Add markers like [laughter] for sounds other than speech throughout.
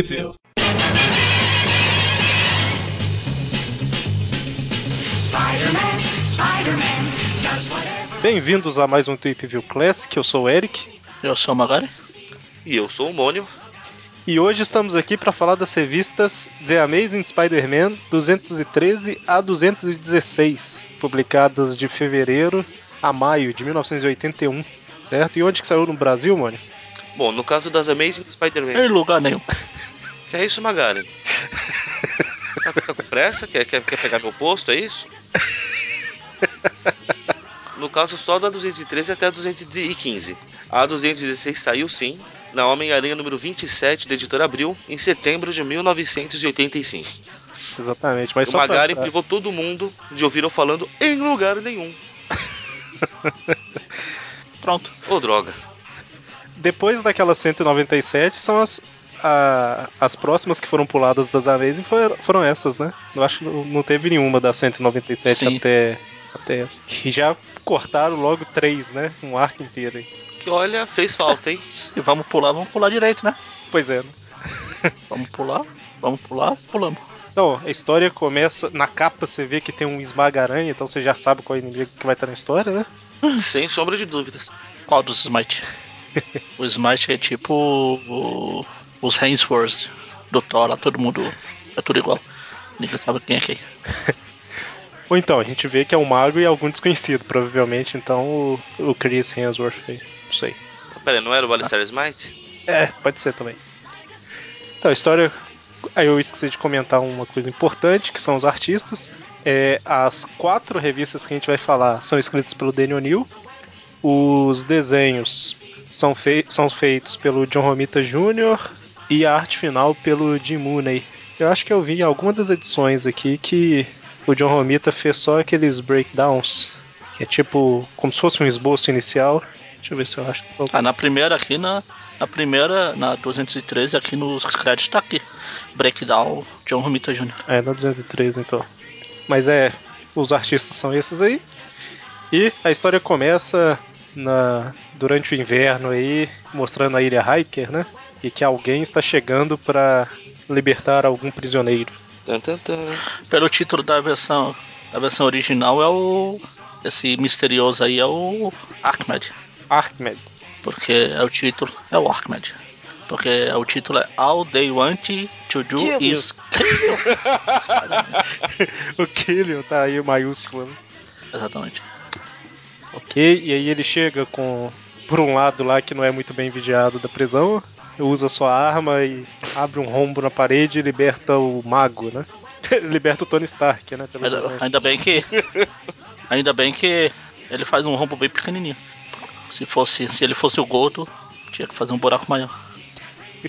View. Bem-vindos a mais um Tweep View Classic, eu sou o Eric. Eu sou o Magari. E eu sou o Mônio. E hoje estamos aqui para falar das revistas The Amazing Spider-Man 213 a 216, publicadas de fevereiro a maio de 1981, certo? E onde que saiu no Brasil, Mônio? Bom, no caso das Amazing Spider-Man. Em lugar nenhum. Que é isso, Magari? tá, tá com pressa? Quer, quer, quer pegar meu posto, é isso? No caso, só da 213 até a 215. A 216 saiu sim, na Homem-Aranha número 27 da editora Abril, em setembro de 1985. Exatamente, mas o só pra- Magari privou todo mundo de ouvir eu falando em lugar nenhum. Pronto. Ô, droga. Depois daquelas 197 são as a- as próximas que foram puladas das Amazing foram, foram essas, né? Eu acho que não, teve nenhuma das 197 Sim. até até essa. E já cortaram logo três, né? Um arco inteiro aí. Que olha, fez falta, hein? [laughs] E vamos pular, vamos pular direito, né? Pois é. Né? [laughs] Vamos pular, vamos pular, pulamos. Então, a história começa na capa, você vê que tem um esmaga-aranha, então você já sabe qual é o inimigo que vai estar na história, né? [laughs] Sem sombra de dúvidas. Qual dos Smite? O Smite é tipo o- os Hainsworth do Thor, lá todo mundo é tudo igual. Ninguém sabe quem é quem. [laughs] Ou então, a gente vê que é um mago e algum desconhecido, provavelmente, então o, o Chris Hemsworth aí. Não sei. Pera, não era o Alistair Smite? É, pode ser também. Então, a história. Aí eu esqueci de comentar uma coisa importante, que são os artistas. É, as quatro revistas que a gente vai falar são escritas pelo Danny O'Neill. Os desenhos são, fei são feitos pelo John Romita Jr. e a arte final pelo Jim Mooney. Eu acho que eu vi em alguma das edições aqui que o John Romita fez só aqueles breakdowns, que é tipo como se fosse um esboço inicial. Deixa eu ver se eu acho. Ah, na primeira aqui, na, na primeira, na 213, aqui nos créditos tá aqui. Breakdown John Romita Jr. É, na 203 então. Mas é, os artistas são esses aí. E a história começa na durante o inverno aí, mostrando a ilha Hiker, né? E que alguém está chegando para libertar algum prisioneiro. Pelo título da versão, da versão original é o. Esse misterioso aí é o Ahmed. Ahmed. Porque é o título. É o Ahmed. Porque é o título é All They Want to Do Kill you. Is Kill You. [laughs] o Killian tá aí o maiúsculo. né? Exatamente. Ok, e aí ele chega com por um lado lá que não é muito bem vigiado da prisão, usa sua arma e abre um rombo na parede e liberta o mago, né? [laughs] liberta o Tony Stark, né? Ainda, ainda bem que. Ainda bem que ele faz um rombo bem pequenininho. Se fosse, se ele fosse o Gordo, tinha que fazer um buraco maior.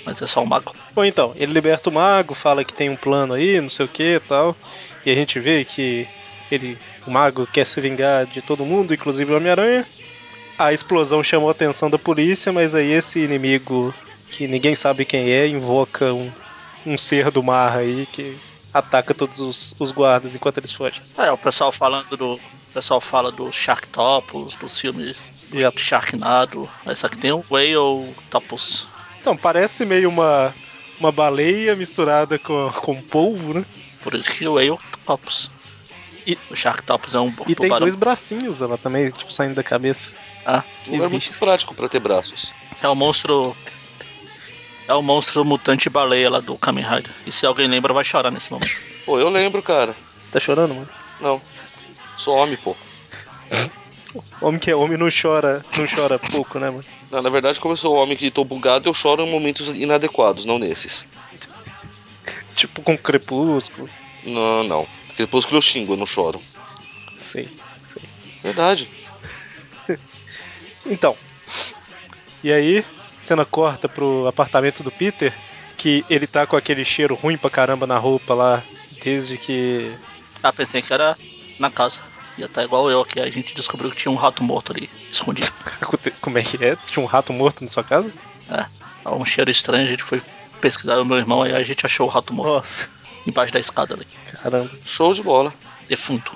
Mas é só o mago. [laughs] Bom, então, ele liberta o mago, fala que tem um plano aí, não sei o que e tal. E a gente vê que ele, o mago quer se vingar de todo mundo, inclusive o Homem-Aranha. A explosão chamou a atenção da polícia, mas aí esse inimigo, que ninguém sabe quem é, invoca um, um ser do mar aí que ataca todos os, os guardas enquanto eles fogem. É, o pessoal falando do. O pessoal fala do Sharktopus, dos filmes Já- do Sharknado. Essa aqui tem o Whale Topus. Então, parece meio uma, uma baleia misturada com, com polvo, né? Por isso que o Whale Topus. E- o Sharktopus é um E tem dois bracinhos ela também, tipo, saindo da cabeça. Ah, Um lugar muito bicho. prático pra ter braços. é o monstro. É o monstro mutante baleia lá do Kamen Rider. E se alguém lembra, vai chorar nesse momento. Pô, eu lembro, cara. Tá chorando, mano? Não. Sou homem, pô. Homem que é homem não chora, não chora pouco, né, mano? Não, na verdade, como eu sou homem que tô bugado, eu choro em momentos inadequados, não nesses. Tipo com crepúsculo. Não, não. Crepúsculo eu xingo, eu não choro. Sei, sei. Verdade. [laughs] Então. E aí, cena corta pro apartamento do Peter, que ele tá com aquele cheiro ruim pra caramba na roupa lá, desde que. Ah, pensei que era na casa. Ia estar igual eu aqui. A gente descobriu que tinha um rato morto ali, escondido. [laughs] Como é que é? Tinha um rato morto na sua casa? É, um cheiro estranho. A gente foi pesquisar o meu irmão e a gente achou o rato morto Nossa, embaixo da escada ali. caramba. Show de bola. Defunto.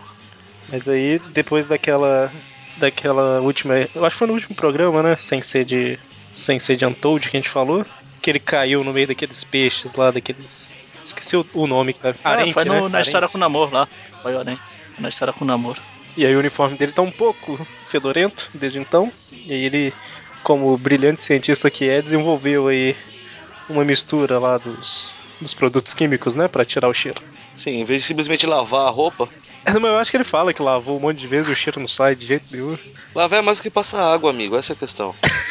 Mas aí, depois daquela. Daquela última. Eu acho que foi no último programa, né? Sem ser de. Sem ser de Untold que a gente falou. que ele caiu no meio daqueles peixes lá, daqueles. Esqueci o, o nome que tá. Ah, foi no- né? na Arenque. história com o namoro lá. Foi o Arenque. Na história com o namoro. E aí o uniforme dele tá um pouco fedorento desde então. E aí ele, como brilhante cientista que é, desenvolveu aí uma mistura lá dos, dos produtos químicos, né? Pra tirar o cheiro. Sim, em vez de simplesmente lavar a roupa, É, Mas eu acho que ele fala que lavou um monte de vezes e o cheiro não sai de jeito nenhum. lavar é mais do que passar água, amigo. Essa é a questão. [laughs]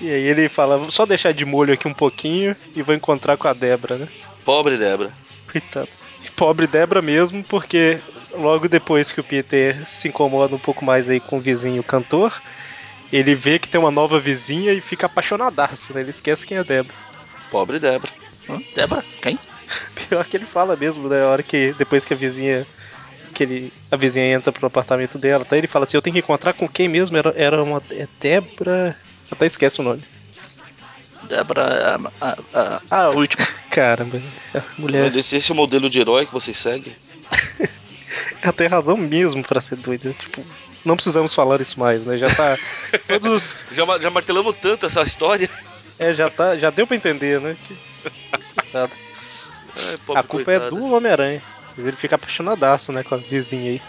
E aí ele fala, só deixar de molho aqui um pouquinho e vou encontrar com a Débora, né? Pobre Débora. Coitado. Pobre Débora mesmo, porque logo depois que o Peter se incomoda um pouco mais aí com o vizinho cantor, ele vê que tem uma nova vizinha e fica apaixonadaço, né? Ele esquece quem é a Débora. Pobre Débora. Hã? Débora? Quem? [laughs] Pior que ele fala mesmo, né? A hora que depois que a vizinha que ele, a vizinha entra pro apartamento dela, tá? Ele fala assim, eu tenho que encontrar com quem mesmo? Era, era uma é Débora, até esquece o nome. Débora. Ah, ah, ah, o último. [laughs] Caramba, a mulher Mas Esse, esse é o modelo de herói que vocês seguem? [laughs] ela tem razão mesmo pra ser doida. Tipo, não precisamos falar isso mais, né? Já tá todos os- Já, já martelamos tanto essa história. É, já tá, já deu pra entender, né? Que... Pobre A culpa é do Homem-Aranha. Ele fica apaixonadaço, né, com a vizinha aí.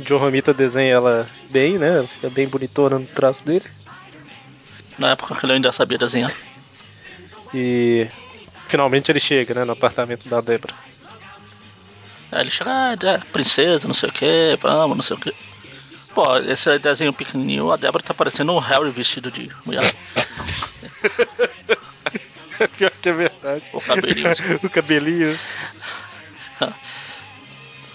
O John Romita desenha ela bem, né? Ela fica bem bonitona no traço dele. Na época que ele ainda sabia desenhar. E finalmente ele chega, né, no apartamento da Débora. Aí ele chega, ah, é, princesa, não sei o que, vamos, não sei o que. Pô, esse desenho pequenininho, a Débora tá parecendo um Harry vestido de mulher. [laughs] Pior que é verdade. O cabelinho. [laughs] o cabelinho.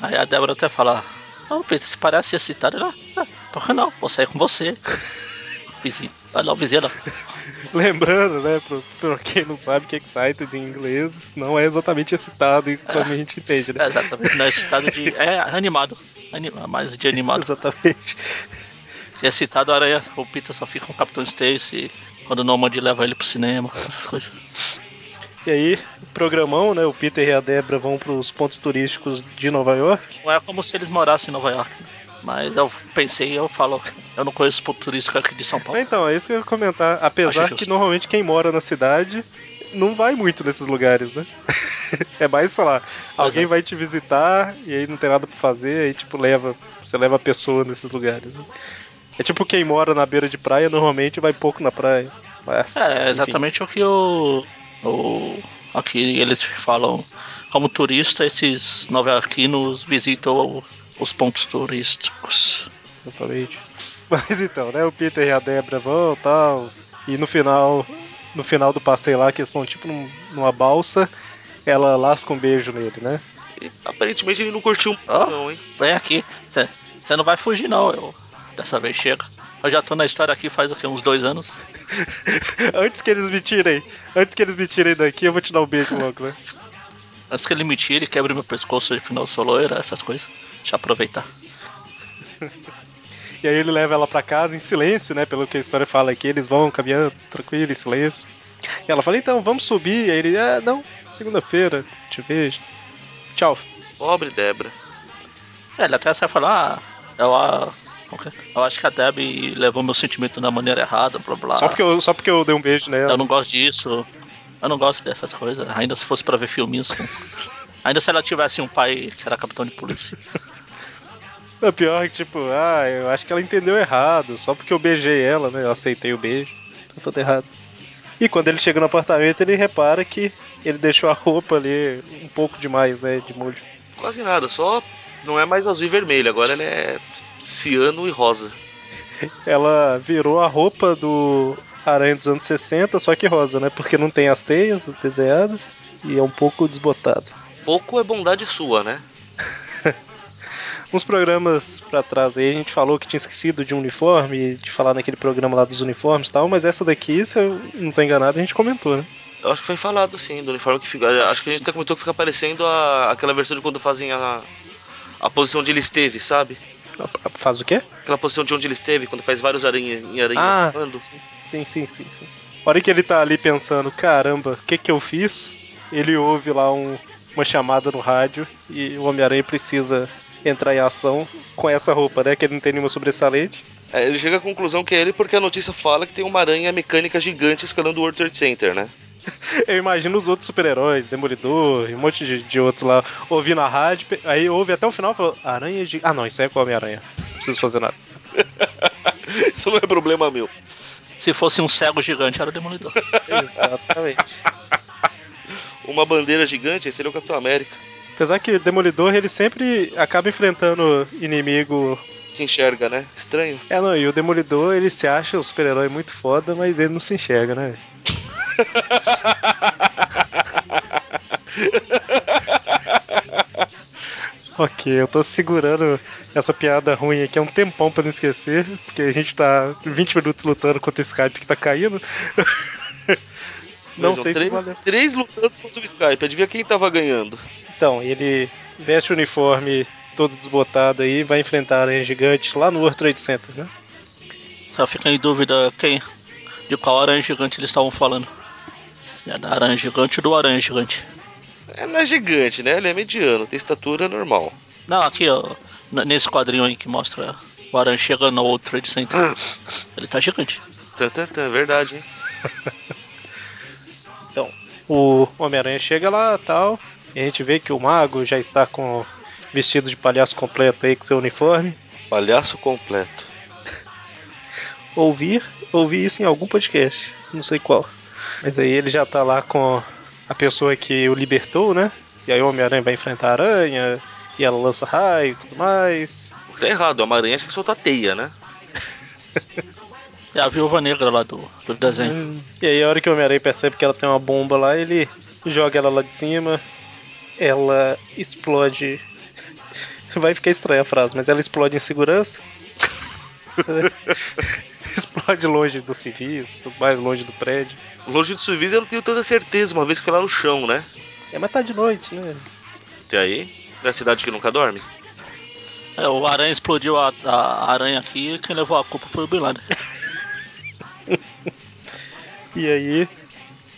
Aí a Débora até fala, ô Peter, se parece excitado, ela, ah, por que não? Vou sair com você. [laughs] Vizinho, vai lá, o vizinho, ela, [laughs] Lembrando, né, pro, pra quem não sabe que excited em inglês não é exatamente excitado como a gente entende, né? é exatamente, não é excitado de. É animado. Anima, mais de animado. Exatamente. Se é excitado, a aranha, o Peter só fica com o Capitão Stacy quando o Nomad leva ele pro cinema, essas coisas. E aí, programão, né? O Peter e a Débora vão pros pontos turísticos de Nova York. Não é como se eles morassem em Nova York. né? Mas eu pensei, eu falo, eu não conheço ponto turístico aqui de São Paulo. Então, é isso que eu ia comentar. Apesar que normalmente quem mora na cidade não vai muito nesses lugares, né? [laughs] é mais, sei lá, alguém é. vai te visitar e aí não tem nada pra fazer, aí tipo, leva. Você leva a pessoa nesses lugares, né? É tipo quem mora na beira de praia normalmente vai pouco na praia. Mas, É, enfim. exatamente o que o, o. Aqui eles falam. Como turista, esses nova-iorquinos visitam os pontos turísticos. Exatamente. [laughs] Mas então, né? O Peter e a Débora vão e tal. E no final. No final do passeio lá, que eles estão tipo num- numa balsa, ela lasca um beijo nele, né? E, aparentemente ele não curtiu muito, Ó. não, hein? Vem aqui, você não vai fugir não, eu. Dessa vez chega. Eu já tô na história aqui faz o que, uns dois anos. [laughs] antes que eles me tirem, antes que eles me tirem daqui, eu vou te dar um beijo logo, né? Antes que ele me tire e quebre meu pescoço de final soloeira, essas coisas. Deixa eu aproveitar. [laughs] E aí ele leva ela pra casa em silêncio, né? Pelo que a história fala aqui, eles vão caminhando tranquilo, em silêncio. E ela fala, então, vamos subir. E aí ele, ah, não, segunda-feira, te vejo. Tchau. Pobre Débora. É, ele até sai falar, ah, eu, ah, ok. eu acho que a Debbie levou meu sentimento da maneira errada, blá blá. Só, porque eu, só porque eu dei um beijo nela. Eu não gosto disso. Eu não gosto dessas coisas. Ainda se fosse pra ver filminhos com. [laughs] Ainda se ela tivesse um pai que era capitão de polícia. [laughs] O pior é que, tipo, ah, eu acho que ela entendeu errado. Só porque eu beijei ela, né? Eu aceitei o beijo. Tá tudo errado. E quando ele chega no apartamento, ele repara que ele deixou a roupa ali um pouco demais, né? De molho. Quase nada, só não é mais azul e vermelho, agora ele é ciano e rosa. [laughs] Ela virou a roupa do Aranha dos anos 60, só que rosa, né? Porque não tem as teias desenhadas e é um pouco desbotado. Pouco é bondade sua, né? [laughs] Uns programas pra trás aí a gente falou que tinha esquecido de um uniforme, de falar naquele programa lá dos uniformes e tal, mas essa daqui, se eu não tô enganado, a gente comentou, né? Eu acho que foi falado sim, do uniforme que fica. Acho que a gente até comentou que fica parecendo a, aquela versão de quando fazem a, a posição onde ele esteve, sabe? Faz o quê? Aquela posição de onde ele esteve, quando faz vários aranha, em aranhas Ah. voando. Sim, sim, sim, sim. A hora que ele tá ali pensando, caramba, o que que eu fiz? Ele ouve lá um- uma chamada no rádio e o Homem-Aranha precisa entrar em ação com essa roupa, né? Que ele não tem nenhuma sobressalente. É, ele chega à conclusão que é ele porque a notícia fala que tem uma aranha mecânica gigante escalando o World Trade Center, né? [laughs] Eu imagino os outros super-heróis, Demolidor e um monte de, de outros lá, ouvindo a rádio, aí ouve até o final e falou: Aranha de. Ah, não, isso aí é com a Homem-Aranha. Não preciso fazer nada. [laughs] Isso não é problema meu. Se fosse um cego gigante, era o Demolidor. [laughs] Exatamente. Uma bandeira gigante, esse seria o Capitão América. Apesar que o Demolidor ele sempre acaba enfrentando inimigo. Que enxerga, né? Estranho. É, não, e o Demolidor ele se acha um super-herói muito foda, mas ele não se enxerga, né? [laughs] ok, eu tô segurando essa piada ruim aqui há um tempão pra não esquecer, porque a gente tá 20 minutos lutando contra o Skype que tá caindo. [laughs] não São sei três, se valeu. três lutando contra o Skype. Adivinha quem tava ganhando? Então, ele veste o uniforme todo desbotado aí e vai enfrentar a aranha gigante lá no World Trade Center, né? Só fica em dúvida quem, de qual aranha gigante eles estavam falando. Se é da aranha gigante ou do aranha gigante. É, não é gigante, né? Ele é mediano, tem estatura normal. Não, aqui, ó. Nesse quadrinho aí que mostra o aranha chegando no World Trade Center. [gasps] Ele tá gigante. Tan, tan, tan, verdade, hein? [laughs] O Homem-Aranha chega lá tal, e a gente vê que o mago já está com vestido de palhaço completo aí com seu uniforme. Palhaço completo. [laughs] Ouvir, ouvi isso em algum podcast, não sei qual. Mas aí ele já tá lá com a pessoa que o libertou, né? E aí o Homem-Aranha vai enfrentar a aranha, e ela lança raio e tudo mais. Tá errado, a aranha tinha que soltar teia, né? [laughs] É a viúva negra lá do, do desenho. Hum, E aí a hora que o Homem-Aranha percebe que ela tem uma bomba lá, ele joga ela lá de cima, ela explode. [laughs] Vai ficar estranha a frase, mas ela explode em segurança. [laughs] explode longe dos civis, tudo mais longe do prédio. Longe do serviço eu não tenho tanta certeza, uma vez que foi lá no chão, né? É, mas tá de noite, né? Até aí, na cidade que nunca dorme. É, o aranha explodiu a, a aranha aqui e quem levou a culpa foi o Bin Laden. [laughs] E aí,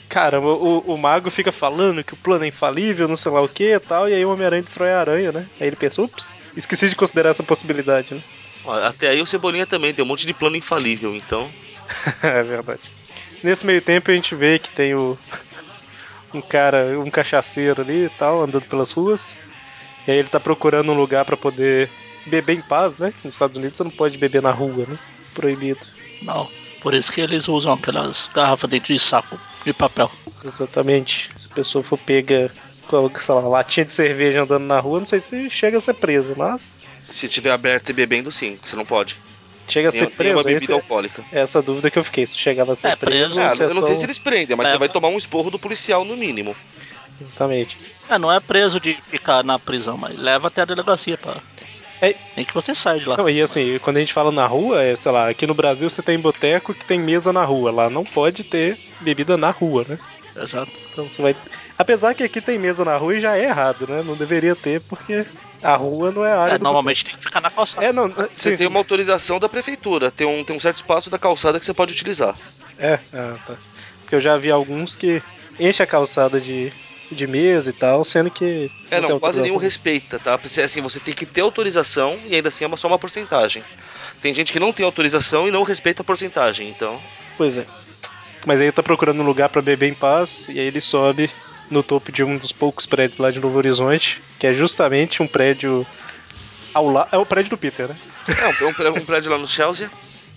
caramba, o, o mago fica falando que o plano é infalível, não sei lá o que e tal, e aí o Homem-Aranha destrói a aranha, né? Aí ele pensa, ups, esqueci de considerar essa possibilidade, né? Até aí o Cebolinha também tem um monte de plano infalível, então. [laughs] é verdade. Nesse meio tempo a gente vê que tem o um cara, um cachaceiro ali e tal, andando pelas ruas. E aí ele tá procurando um lugar pra poder beber em paz, né? Nos Estados Unidos você não pode beber na rua, né? Proibido. Não. Por isso que eles usam aquelas garrafas dentro de saco de papel. Exatamente. Se a pessoa for pega com, sei lá, latinha de cerveja andando na rua, não sei se chega a ser presa, mas Se tiver aberto e bebendo, sim, você não pode. chega a ser preso. uma bebida Esse, é alcoólica. essa dúvida que eu fiquei, se chegava a ser É, preso, preso. ou Ah, se é eu não sei se eles prendem, mas É. você vai tomar um esporro do policial no mínimo. Exatamente. É, não é preso de ficar na prisão, mas leva até a delegacia pra. É. Nem que você saia de lá. Não, e assim, quando a gente fala na rua, é, sei lá, aqui no Brasil você tem boteco que tem mesa na rua. Lá não pode ter bebida na rua, né? Exato. Então você vai. Apesar que aqui tem mesa na rua e já é errado, né? Não deveria ter, porque a rua não é a área É, do normalmente tem que ficar na calçada. boteco. É, não. Você sim, tem uma autorização da prefeitura, tem um, tem um certo espaço da calçada que você pode utilizar. É, ah, tá. Porque eu já vi alguns que enchem a calçada de, de mesa e tal, sendo que. É, não, tem quase nenhum respeita, tá? Porque, Assim, você tem que ter autorização e ainda assim é uma- só uma porcentagem. Tem gente que não tem autorização e não respeita a porcentagem, então. Pois é. Mas aí ele tá procurando um lugar pra beber em paz, e aí ele sobe no topo de um dos poucos prédios lá de Novo Horizonte, que é justamente um prédio ao lado. É o prédio do Peter, né? É, um, um pré- um prédio lá no Chelsea,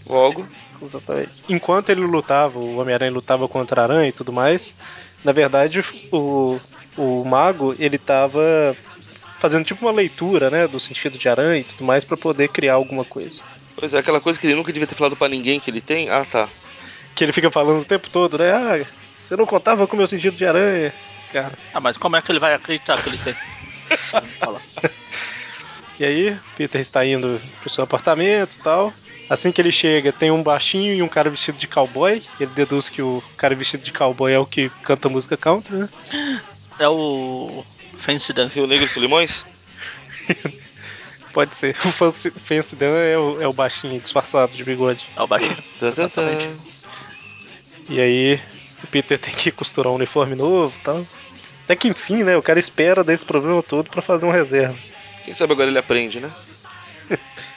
logo. Exatamente. Enquanto ele lutava, o Homem-Aranha lutava contra a aranha e tudo mais, na verdade o, o mago ele tava fazendo tipo uma leitura, né, do sentido de aranha e tudo mais pra poder criar alguma coisa. Pois é, aquela coisa que ele nunca devia ter falado pra ninguém que ele tem. Ah, tá. Que ele fica falando o tempo todo, né? Ah, você não contava com o meu sentido de aranha, cara. Ah, mas como é que ele vai acreditar que ele tem? [laughs] E aí, Peter está indo pro seu apartamento e tal. Assim que ele chega, tem um baixinho e um cara vestido de cowboy. Ele deduz que o cara vestido de cowboy é o que canta música country, né? É o Fancy Dan. Rio Negro e Solimões? [laughs] Pode ser. O Fancy Dan é o, é o baixinho disfarçado de bigode. É o baixinho. [laughs] Exatamente. E aí, o Peter tem que costurar um uniforme novo e tal. Até que enfim, né? O cara espera desse problema todo pra fazer uma reserva. Quem sabe agora ele aprende, né? [laughs]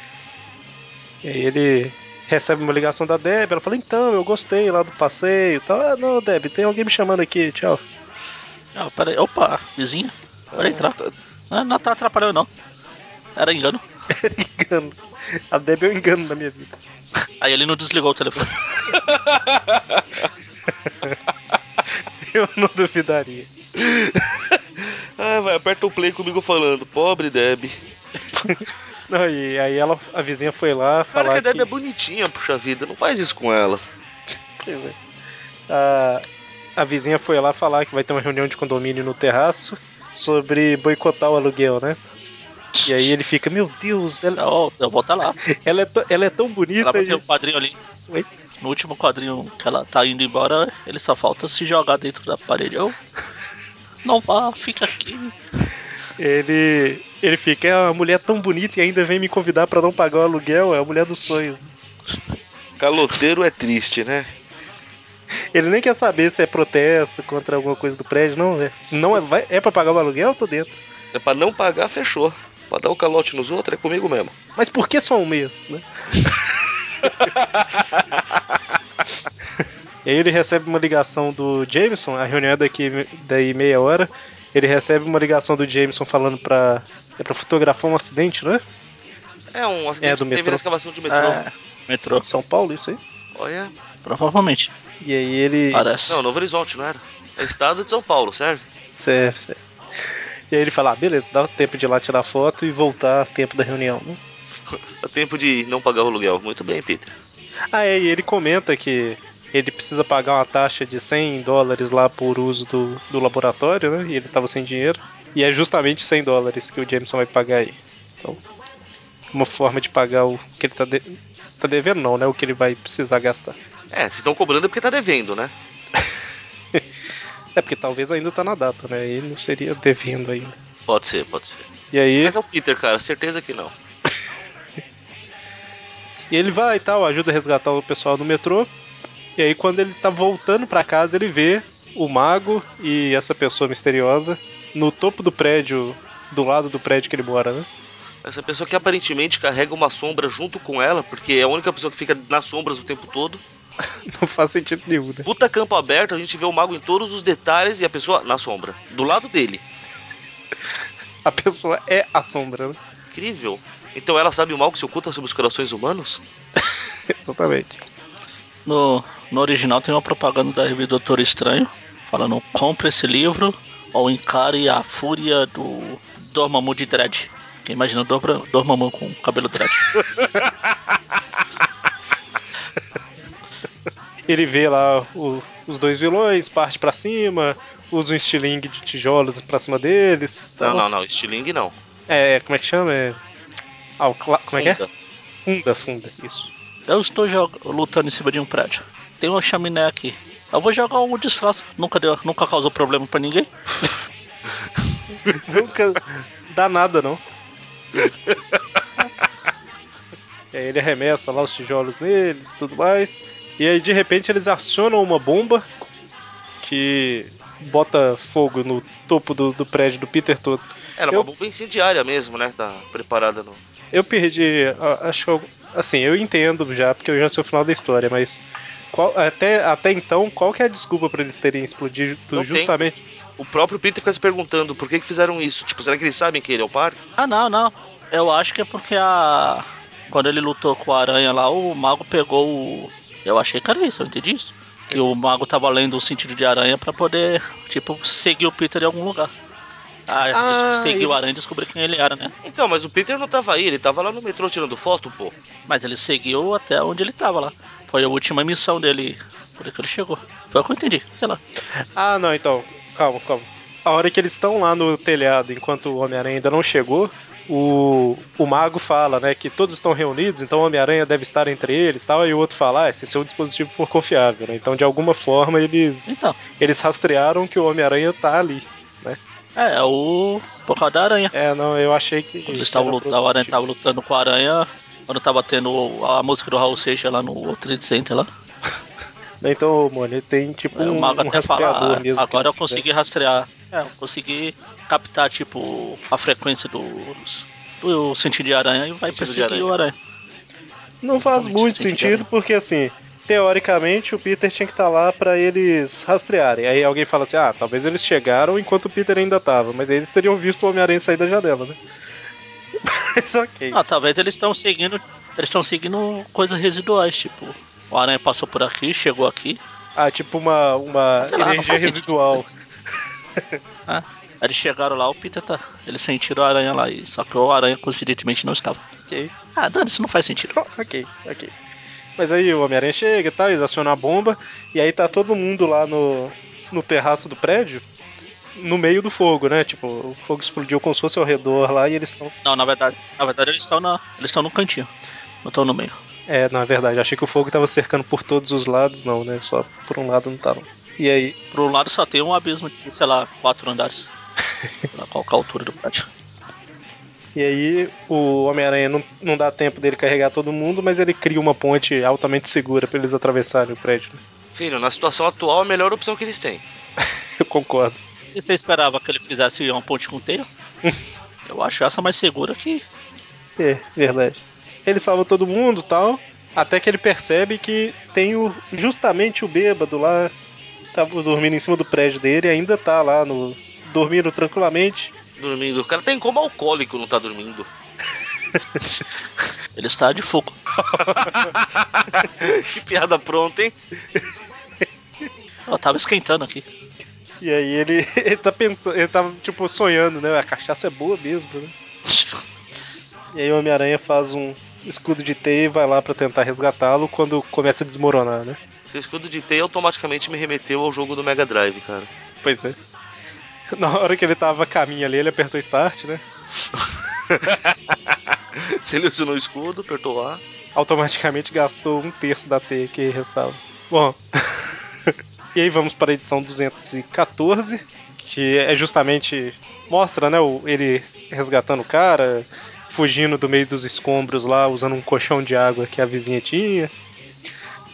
E aí ele recebe uma ligação da Deb, ela fala, então, eu gostei lá do passeio e tal. Ah, não, Deb, tem alguém me chamando aqui, tchau. Ah, peraí. Opa, vizinha. Pode entrar. Ah, não tá atrapalhando, não. Era engano. Era [laughs] engano. A Deb é um engano na minha vida. Aí ele não desligou o telefone. [laughs] Eu não duvidaria. Ah, vai, aperta o play comigo falando, pobre Deb. [laughs] Não, e aí ela, a vizinha foi lá Cara, falar que a Deb que... é bonitinha, puxa vida, não faz isso com ela. Pois é. A, a vizinha foi lá falar que vai ter uma reunião de condomínio no terraço sobre boicotar o aluguel, né? E aí ele fica, meu Deus, ela, Não, eu vou estar lá. [laughs] ela, é, tão- ela é tão bonita Ela vai e... ter um quadrinho ali. Oi? No último quadrinho que ela tá indo embora, ele só falta se jogar dentro da parede. Eu, não vá, fica aqui. Ele, ele fica, é uma mulher tão bonita e ainda vem me convidar pra não pagar o aluguel, é a mulher dos sonhos. Caloteiro é triste, né? Ele nem quer saber se é protesto contra alguma coisa do prédio, não. É, não é, vai, é pra pagar o aluguel, eu tô dentro. É pra não pagar, fechou. Pra dar o calote nos outros, é comigo mesmo. Mas por que só um mês, né? e [laughs] aí ele recebe uma ligação do Jameson, a reunião é daqui daí meia hora. Ele recebe uma ligação do Jameson falando pra. É pra fotografar um acidente, né? É um acidente É, do que teve metrô. na escavação de metrô. É, metrô, São Paulo, isso aí. Olha. provavelmente. E aí ele. Parece. Não, Novo Horizonte, não era? É estado de São Paulo, serve? Certo, certo. E aí ele fala, ah, beleza, dá tempo de ir lá tirar foto e voltar a tempo da reunião, [laughs] né? Dá tempo de não pagar o aluguel. Muito bem, Peter. Ah, é, e ele comenta que ele precisa pagar uma taxa de 100 dólares lá por uso do, do laboratório, né? E ele tava sem dinheiro. E é justamente 100 dólares que o Jameson vai pagar aí. Então, uma forma de pagar o que ele tá, de- tá devendo, não, né? O que ele vai precisar gastar. É, vocês estão cobrando porque tá devendo, né? [laughs] É porque talvez ainda tá na data, né? Ele não seria devendo ainda. Pode ser, pode ser. E aí, Mas é o Peter, cara, certeza que não. [laughs] E ele vai e tal, ajuda a resgatar o pessoal do metrô. E aí quando ele tá voltando pra casa, ele vê o mago e essa pessoa misteriosa no topo do prédio, do lado do prédio que ele mora, né? Essa pessoa que aparentemente carrega uma sombra junto com ela, porque é a única pessoa que fica nas sombras o tempo todo. [laughs] Não faz sentido nenhum, né? Puta campo aberto, a gente vê o mago em todos os detalhes e a pessoa na sombra, do lado dele. A pessoa é a sombra, né? Incrível. Então ela sabe o mal que se oculta sob os corações humanos? [laughs] Exatamente. No, no original tem uma propaganda da revista Doutor Estranho falando: compre esse livro ou encare a fúria do Dormammu de Dread. Quem imagina o Dormammu com cabelo dread? [laughs] Ele vê lá o- os dois vilões, parte pra cima, usa um estilingue de tijolos pra cima deles. Não, tal. não, não. Estilingue não. É, como é que chama? É... Ah, o cla- como é que é? Funda. Funda, funda, isso. Eu estou lutando em cima de um prédio. Tem uma chaminé aqui. Eu vou jogar um destroço. Nunca, deu, nunca causou problema pra ninguém. [laughs] Nunca dá nada, não. aí ele arremessa lá os tijolos neles e tudo mais. E aí de repente eles acionam uma bomba que bota fogo no topo do, do prédio do Peter todo. Era Eu- uma bomba incendiária mesmo, né? Tá preparada no. Eu perdi. Acho Assim, eu entendo já, porque eu já sei o final da história, mas. qual- até, até então, qual que é a desculpa pra eles terem explodido Não tem. justamente? O próprio Peter fica se perguntando por que, que fizeram isso. Tipo, será que eles sabem que ele é o parque? Ah, não, não. Eu acho que é porque a. Quando ele lutou com a aranha lá, o mago pegou o. Eu achei que era isso, eu entendi isso. Que o mago tava lendo o sentido de aranha pra poder, tipo, seguir o Peter em algum lugar. Ah, Ah, seguir ele- o aranha e descobrir quem ele era, né? Então, mas o Peter não tava aí, ele tava lá no metrô tirando foto, pô. Mas ele seguiu até onde ele tava lá. Foi a última missão dele, por isso que ele chegou. Foi o que eu entendi, sei lá. Ah, não, então. Calma, calma. A hora que eles estão lá no telhado, enquanto o Homem-Aranha ainda não chegou, o, o mago fala, né, que todos estão reunidos, então o Homem-Aranha deve estar entre eles tal, e o outro fala, ah, se seu dispositivo for confiável, né? Então, de alguma forma, eles, Então, eles rastrearam que o Homem-Aranha tá ali. É, é o. Por causa da aranha. É, não, eu achei que. Quando eles estavam lutando, a aranha produtivo. tava lutando com a aranha. Quando tava tendo a música do Raul Seixas lá no Trade Center lá. [laughs] Então, mano, ele tem tipo Aí um, o mago um até fala, rastreador "Ah, mesmo. agora eu consegui rastrear. É, eu consegui captar, tipo, a frequência dos, do sentido de aranha e vai Sentido perseguir aranha. o aranha. Não faz Realmente, muito sentido sentido, porque assim, teoricamente o Peter tinha que estar lá pra eles rastrearem. Aí alguém fala assim: ah, talvez eles chegaram enquanto o Peter ainda tava, mas aí eles teriam visto o Homem-Aranha sair da janela, né? [laughs] Mas ok. Ah, talvez eles estão seguindo. Eles estão seguindo coisas residuais, tipo. O aranha passou por aqui, chegou aqui. Ah, tipo uma, uma lá, energia residual. [laughs] Ah, eles chegaram lá, o Peter tá. Eles sentiram a aranha lá, e só que o aranha coincidentemente não estava. Ok, Ah, Dani, isso não faz sentido. [laughs] ok, ok. Mas aí o Homem-Aranha chega e tal, eles acionam a bomba, e aí tá todo mundo lá no, no terraço do prédio, no meio do fogo, né? Tipo, o fogo explodiu como se fosse ao redor lá e eles estão. Não, na verdade, na verdade eles estão na. Eles estão no cantinho. Não estão no meio. É, é verdade. Achei que o fogo tava cercando por todos os lados, não, né? Só por um lado não tava. E aí, Pro lado só tem um abismo de, sei lá, quatro andares. [laughs] Na é a altura do prédio. E aí o Homem-Aranha não, não dá tempo dele carregar todo mundo, mas ele cria uma ponte altamente segura pra eles atravessarem o prédio. né? Filho, na situação atual, a melhor opção que eles têm. [laughs] Eu concordo. E você esperava que ele fizesse uma ponte com teia? [laughs] Eu acho essa mais segura que. É, verdade. Ele salva todo mundo tal. Até que ele percebe que tem o, justamente o bêbado lá. Tava dormindo em cima do prédio dele e ainda tá lá no. dormindo tranquilamente. Dormindo. O cara tem como alcoólico não tá dormindo. [laughs] Ele está de fogo. [laughs] que piada pronta, hein? Eu tava esquentando aqui. E aí ele, [laughs] ele tá pensando, ele tá tipo sonhando, né? A cachaça é boa mesmo, né? E aí o Homem-Aranha faz um escudo de teia e vai lá pra tentar resgatá-lo quando começa a desmoronar, né? Esse escudo de teia automaticamente me remeteu ao jogo do Mega Drive, cara. Pois é. [laughs] Na hora que ele tava a caminho ali, ele apertou start, né? [laughs] Selecionou o escudo, apertou A. Automaticamente gastou um terço da teia que restava. Bom. [laughs] e aí vamos para a edição 214, que é justamente. Mostra, né? Ele resgatando o cara, fugindo do meio dos escombros lá, usando um colchão de água que a vizinha tinha.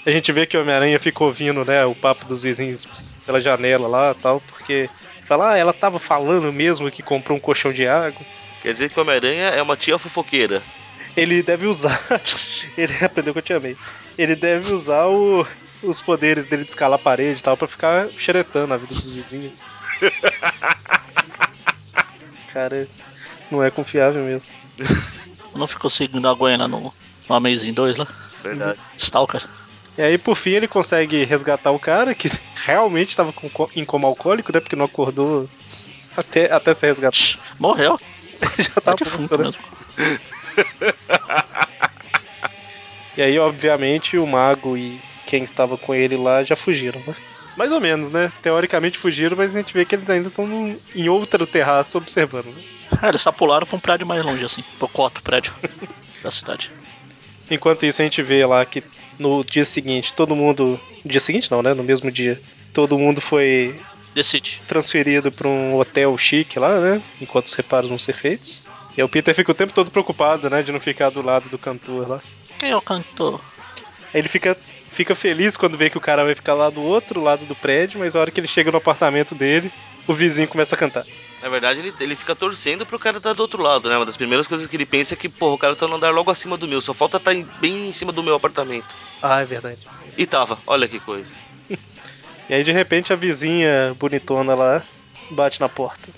A gente vê que o Homem-Aranha fica ouvindo, né, o papo dos vizinhos pela janela lá tal, porque fala, ah, ela tava falando mesmo que comprou um colchão de água. Quer dizer que o Homem-Aranha é uma tia fofoqueira. Ele deve usar. [laughs] Ele aprendeu que eu te amei. Ele deve usar o- os poderes dele de escalar a parede e tal pra ficar xeretando a vida dos vizinhos. [laughs] Cara, não é confiável mesmo. Não ficou seguindo a Gwen lá no, no Amazing 2 lá? Verdade. Stalker. E aí, por fim, ele consegue resgatar o cara que [laughs] realmente estava em coma alcoólico, né? Porque não acordou até, até ser resgatado. Morreu. [laughs] Já Tá defunto né? [laughs] E aí, obviamente, o mago e quem estava com ele lá já fugiram, né? Mais ou menos, né? Teoricamente fugiram, mas a gente vê que eles ainda estão em outro terraço observando. Né? É, eles só pularam pra um prédio mais longe, assim. Pro quarto prédio da cidade. Enquanto isso, a gente vê lá que no dia seguinte, todo mundo. No dia seguinte, não, né? No mesmo dia, todo mundo foi Decide. transferido para um hotel chique lá, né? Enquanto os reparos vão ser feitos. E o Peter fica o tempo todo preocupado, né? De não ficar do lado do cantor lá. Quem é o cantor? Ele fica, fica feliz quando vê que o cara vai ficar lá do outro lado do prédio, mas a hora que ele chega no apartamento dele, o vizinho começa a cantar. Na verdade, ele, ele fica torcendo pro cara estar do outro lado, né? Uma das primeiras coisas que ele pensa é que, porra, o cara tá no andar logo acima do meu. Só falta estar bem em cima do meu apartamento. Ah, é verdade. E tava, olha que coisa. [laughs] E aí de repente a vizinha bonitona lá bate na porta.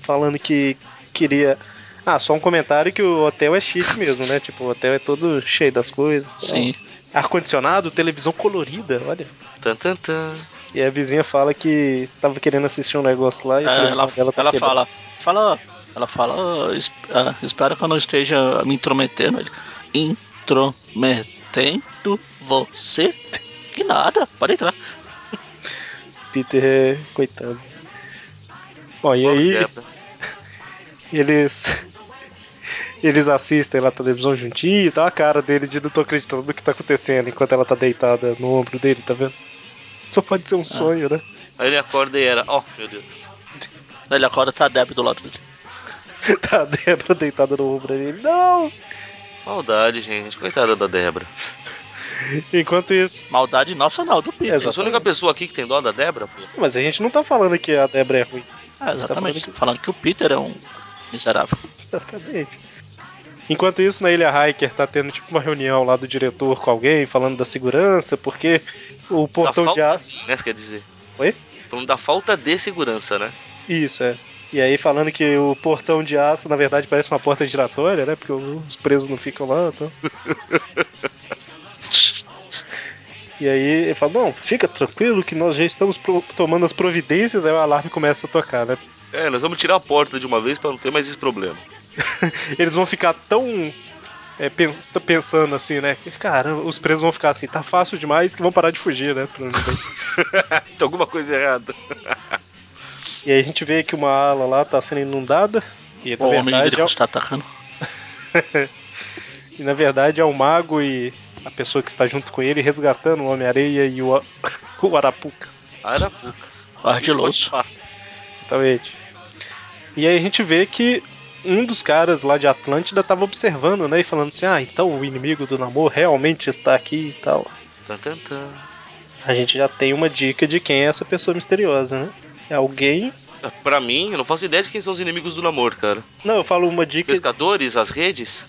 Falando que queria. Ah, só um comentário que o hotel é chique mesmo, né? Tipo, o hotel é todo cheio das coisas. tal. Sim. Ar-condicionado, televisão colorida, olha. Tan, tan, tan. E a vizinha fala que tava querendo assistir um negócio lá e É, ela dela tá ela fala. Fala. Ela fala. "Ah, es- ah, espero que eu não esteja me intrometendo. Ele. Intrometendo você? Que nada, pode entrar. [laughs] Peter é coitado. Bom, e aí [laughs] eles. [laughs] Eles assistem lá a televisão juntinho e tá a cara dele de não tô acreditando no que tá acontecendo enquanto ela tá deitada no ombro dele, tá vendo? Só pode ser um sonho, né? Aí ele acorda e era, ó, meu Deus. Ele acorda tá a Deb do lado dele. [laughs] Tá a Débora deitada no ombro dele. Não! Maldade, gente. Coitada da Débora. Enquanto isso. Maldade nossa não, do Peter. Eu sou a única pessoa aqui que tem dó da Débora, pô. Mas a gente não tá falando que a Débora é ruim. É, exatamente. falando falando que o Peter é um miserável. Exatamente. Enquanto isso, na Ilha Hiker tá tendo tipo uma reunião lá do diretor com alguém, falando da segurança, porque o portão da de falta aço. né, quer dizer. Oi? Falando da falta de segurança, né? Isso, é. E aí falando que o portão de aço, na verdade, parece uma porta giratória, né? Porque os presos não ficam lá, então. [laughs] E aí ele fala, não, fica tranquilo que nós já estamos tomando as providências, aí o alarme começa a tocar, né? É, nós vamos tirar a porta de uma vez pra não ter mais esse problema. [laughs] Eles vão ficar tão é, pensando assim, né? que, Cara, os presos vão ficar assim, tá fácil demais que vão parar de fugir, né? [laughs] Tem alguma coisa errada. [laughs] E aí a gente vê que uma ala lá tá sendo inundada. E na O homem verdade, hídrico é, está atacando. e na verdade é o mago e a pessoa que está junto com ele resgatando o Homem-Areia e o, [laughs] o Arapuca. Arapuca. Ardiloso. Basta. Exatamente. E aí a gente vê que um dos caras lá de Atlântida tava observando, né? E falando assim: ah, então o inimigo do namoro realmente está aqui e tal. Tan, tan, tan. A gente já tem uma dica de quem é essa pessoa misteriosa, né? É alguém. Pra mim, eu não faço ideia de quem são os inimigos do namoro, cara. Não, eu falo uma dica. Pescadores, as redes,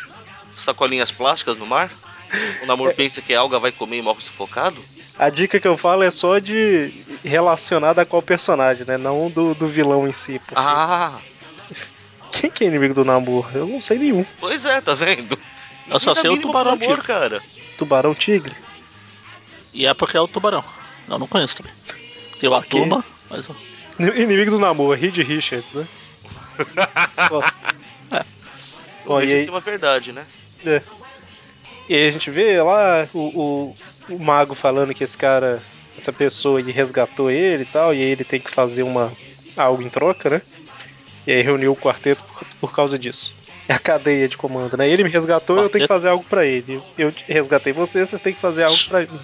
[laughs] sacolinhas plásticas no mar. O namoro pensa que a alga vai comer e morre sufocado. A dica que eu falo é só de relacionada a qual personagem, né? Não do, do vilão em si. porque Ah, Quem que é inimigo do namoro? Eu não sei nenhum. pois é, tá vendo? Eu só sei o tubarão tigre. cara. Tubarão tigre? E é porque é o tubarão. Eu não conheço também. Tem o quê? Atuma, mas Inimigo do namoro, Reed Richards, né? Bom, [laughs] É. E deixa aí- de ser uma verdade, né? É. E aí a gente vê lá o, o, o mago falando que esse cara, essa pessoa aí resgatou ele e tal, e aí ele tem que fazer uma algo em troca, né? E aí reuniu o quarteto por, por causa disso. É a cadeia de comando, né? Ele me resgatou, eu tenho que Quarteto? fazer algo pra ele. Eu resgatei você, vocês têm que fazer algo pra mim.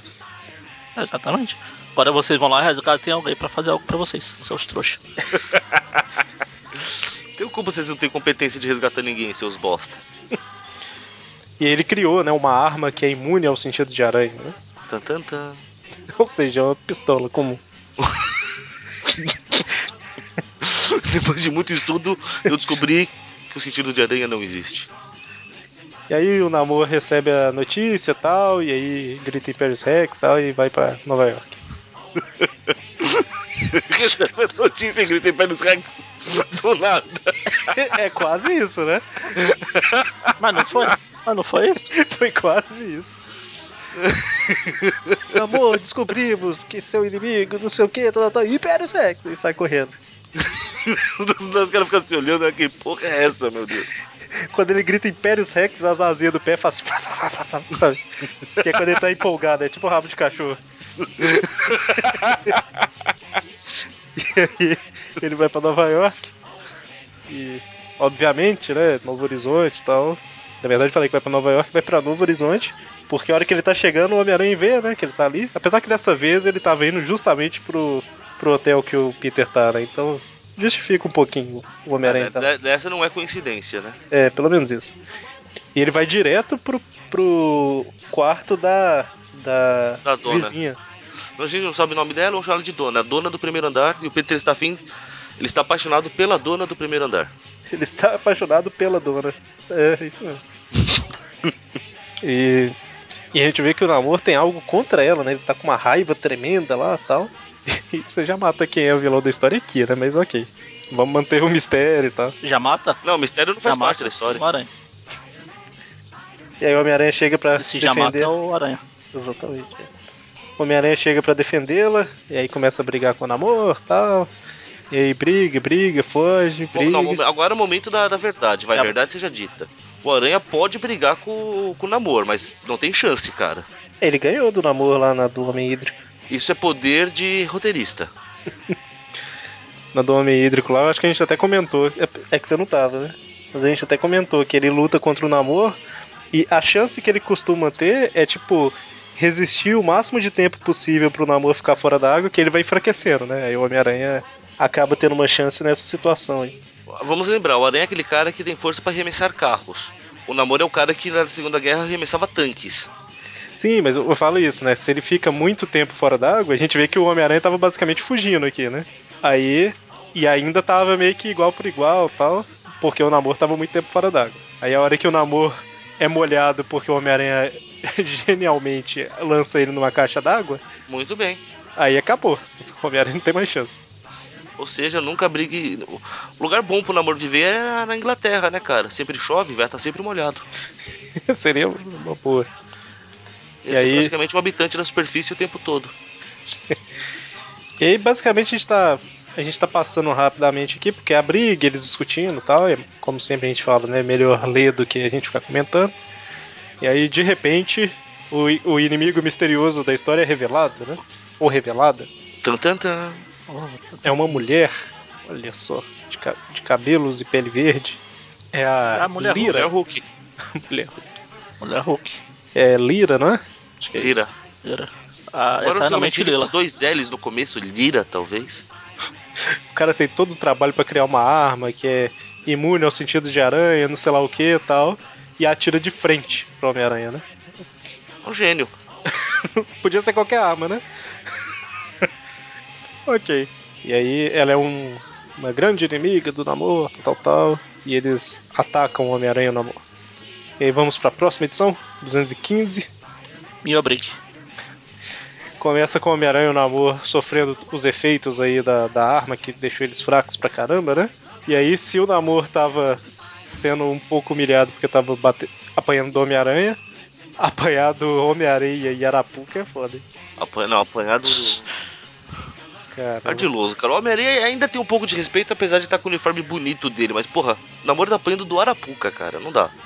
Exatamente. Agora vocês vão lá e resgatem alguém pra fazer algo pra vocês, seus trouxas. [laughs] Tem como vocês não têm competência de resgatar ninguém, seus bosta. [laughs] E ele criou, né, uma arma que é imune ao sentido de aranha, né? Tan, tan, tan. [laughs] Ou seja, é uma pistola comum. [laughs] Depois de muito estudo, eu descobri que o sentido de aranha não existe. E aí o Namor recebe a notícia e tal, e aí grita em Paris Rex e tal, e vai pra Nova York. [laughs] Recebe a notícia e grita nos Rex do nada. é quase isso, né? Mas não foi? Mas não foi isso? Foi quase isso. Namor, descobrimos que seu inimigo, não sei o que, tal, tal, e Rex, e sai correndo. Os dois caras ficam se olhando, né? que porra é essa, meu Deus? Quando ele grita Impérios Rex, as asinhas do pé fazem. Sabe? Que é quando ele tá empolgado, é tipo rabo de cachorro. [laughs] [laughs] e aí ele vai pra Nova York. E, obviamente, né? Novo Horizonte e tal. Na verdade, eu falei que vai pra Nova York, vai pra Novo Horizonte. Porque a hora que ele tá chegando, o Homem-Aranha vê, né? Que ele tá ali. Apesar que dessa vez ele tava indo justamente pro, pro hotel que o Peter tá, né? Então justifica um pouquinho o Homem-Aranha. tá. De- Dessa não é coincidência, né? É, pelo menos isso. E ele vai direto pro, pro quarto da, da, Da vizinha. A gente não sabe o nome dela, ou chama ela de dona. A dona do primeiro andar, e o Peter está afim. Ele está apaixonado pela dona do primeiro andar. Ele está apaixonado pela dona. É, é isso mesmo. [laughs] e, e a gente vê que o namoro tem algo contra ela, né? Ele tá com uma raiva tremenda lá e tal. [laughs] E você já mata quem é o vilão da história aqui, né? Mas ok. Vamos manter o mistério e tal. Já mata? Não, o mistério não faz já parte mata da história. o aranha. E aí o Homem-Aranha chega pra Esse já mata defender. é o aranha. Exatamente. Homem-Aranha chega pra defendê-la, e aí começa a brigar com o namoro e tal. E aí briga, briga, foge, briga. não, agora é o momento da, da verdade, vai, É. a verdade seja dita. O Aranha pode brigar com, com o Namor, mas não tem chance, cara. Ele ganhou do namoro lá na do Homem Hídrico. Isso é poder de roteirista. [laughs] Na do Homem Hídrico lá, eu acho que a gente até comentou. É, é que você não tava, né? Mas a gente até comentou que ele luta contra o namoro. E a chance que ele costuma ter é tipo. Resistir o máximo de tempo possível pro namoro ficar fora da água, que ele vai enfraquecendo, né? Aí o Homem-Aranha acaba tendo uma chance nessa situação aí. Vamos lembrar, o Aranha é aquele cara que tem força para arremessar carros. O Namor é o cara que na Segunda Guerra arremessava tanques. Sim, mas eu falo isso, né? Se ele fica muito tempo fora d'água, a gente vê que o Homem-Aranha tava basicamente fugindo aqui, né? Aí. E ainda tava meio que igual por igual tal. porque o namoro tava muito tempo fora d'água. Aí a hora que o namoro é molhado porque o Homem-Aranha [laughs] genialmente lança ele numa caixa d'água, Muito bem. aí acabou. O Homem-Aranha não tem mais chance. Ou seja, nunca brigue. O lugar bom pro namoro viver é na Inglaterra, né, cara? Sempre chove, vai estar sempre molhado. [laughs] Seria uma boa. Esse E é aí- praticamente um habitante da superfície o tempo todo. [laughs] E aí, basicamente, a gente tá. A gente tá passando rapidamente aqui, porque é a briga, eles discutindo e tal, e como sempre a gente fala, né? Melhor ler do que a gente ficar comentando. E aí, de repente, o, o inimigo misterioso da história é revelado, né? Ou revelada. É uma mulher, olha só, de, de cabelos e pele verde. É a, É a mulher Lira. [laughs] Mulher Hulk. Mulher. Mulher Hulk. É Lira, não é? Acho que é Lira. isso. Lira. A Agora eu Lila. esses dois L's no começo, Lira, talvez. O cara tem todo o trabalho pra criar uma arma que é imune ao sentido de aranha, não sei lá o que e tal, e atira de frente pro Homem-Aranha, né? É um gênio. [laughs] Podia ser qualquer arma, né? [laughs] ok. E aí ela é um, uma grande inimiga do namoro, tal, tal, tal, e eles atacam o Homem-Aranha e o namoro. E aí vamos pra próxima edição, 215. Me obrigue. Começa com o Homem-Aranha e o Namor sofrendo os efeitos aí da, da arma que deixou eles fracos pra caramba, né? E aí, se o Namor tava sendo um pouco humilhado porque tava bate... apanhando do Homem-Aranha, [laughs] apanhar do Homem-Areia e Arapuca é foda, hein? Apanha, não, apanhado. Cara, Ardiloso, cara. O Homem-Aranha ainda tem um pouco de respeito, apesar de estar com o uniforme bonito dele. Mas, porra, o namoro tá apanhando do Arapuca, cara. Não dá. [laughs]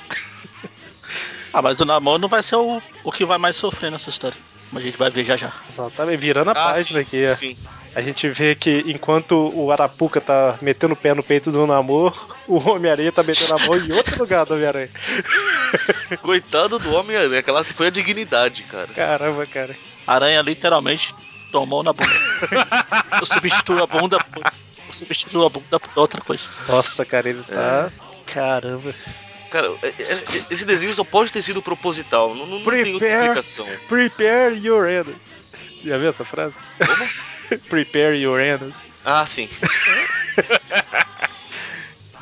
Ah, mas o namoro não vai ser o, o que vai mais sofrer nessa história. Como a gente vai ver já já. Exatamente, virando a Ah, página sim, aqui. é. Sim. A gente vê que enquanto o Arapuca tá metendo o pé no peito do Namor, o Homem-Aranha tá metendo a mão em outro [laughs] lugar do Homem-Aranha. Coitado do Homem-Aranha, aquela foi a dignidade, cara. Caramba, cara. Aranha literalmente tomou na bunda. [laughs] Eu substituo a bunda por. Eu substituo a bunda por outra coisa. Nossa, cara, ele tá. Caramba. Cara, é- é- esse desenho só pode ter sido proposital. Não, não, não tem outra Prepare. explicação. Prepare your anus. Já viu essa frase? [laughs] Prepare your anus. Ah, sim.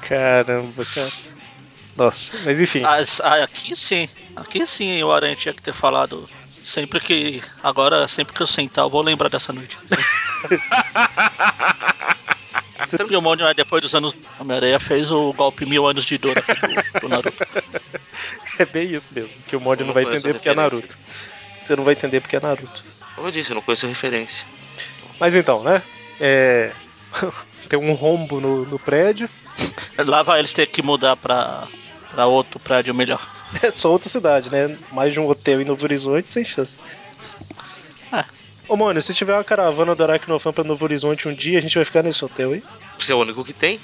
Caramba, cara. Nossa, mas enfim. As- ah, aqui sim. Aqui sim o Aranha tinha que ter falado. Sempre que. Agora, sempre que eu sentar, eu vou lembrar dessa noite. [laughs] E o Mônio, é, depois dos anos. Homem-Aranha fez o golpe Mil Anos de Dor do, do Naruto. [laughs] É bem isso mesmo. Que o Mod Eu não não vai entender porque é. Naruto. Você não vai entender porque é Naruto. Como eu disse, eu não conheço a referência. Mas então, né? É. [laughs] Tem um rombo no, no prédio. Lá vai eles ter que mudar pra, pra outro prédio melhor. [laughs] É só outra cidade, né? Mais de um hotel em Novo Horizonte, sem chance. É. Ô, mano, se tiver uma caravana do Aracnofan pra Novo Horizonte um dia, a gente vai ficar nesse hotel aí? Você é o único que tem?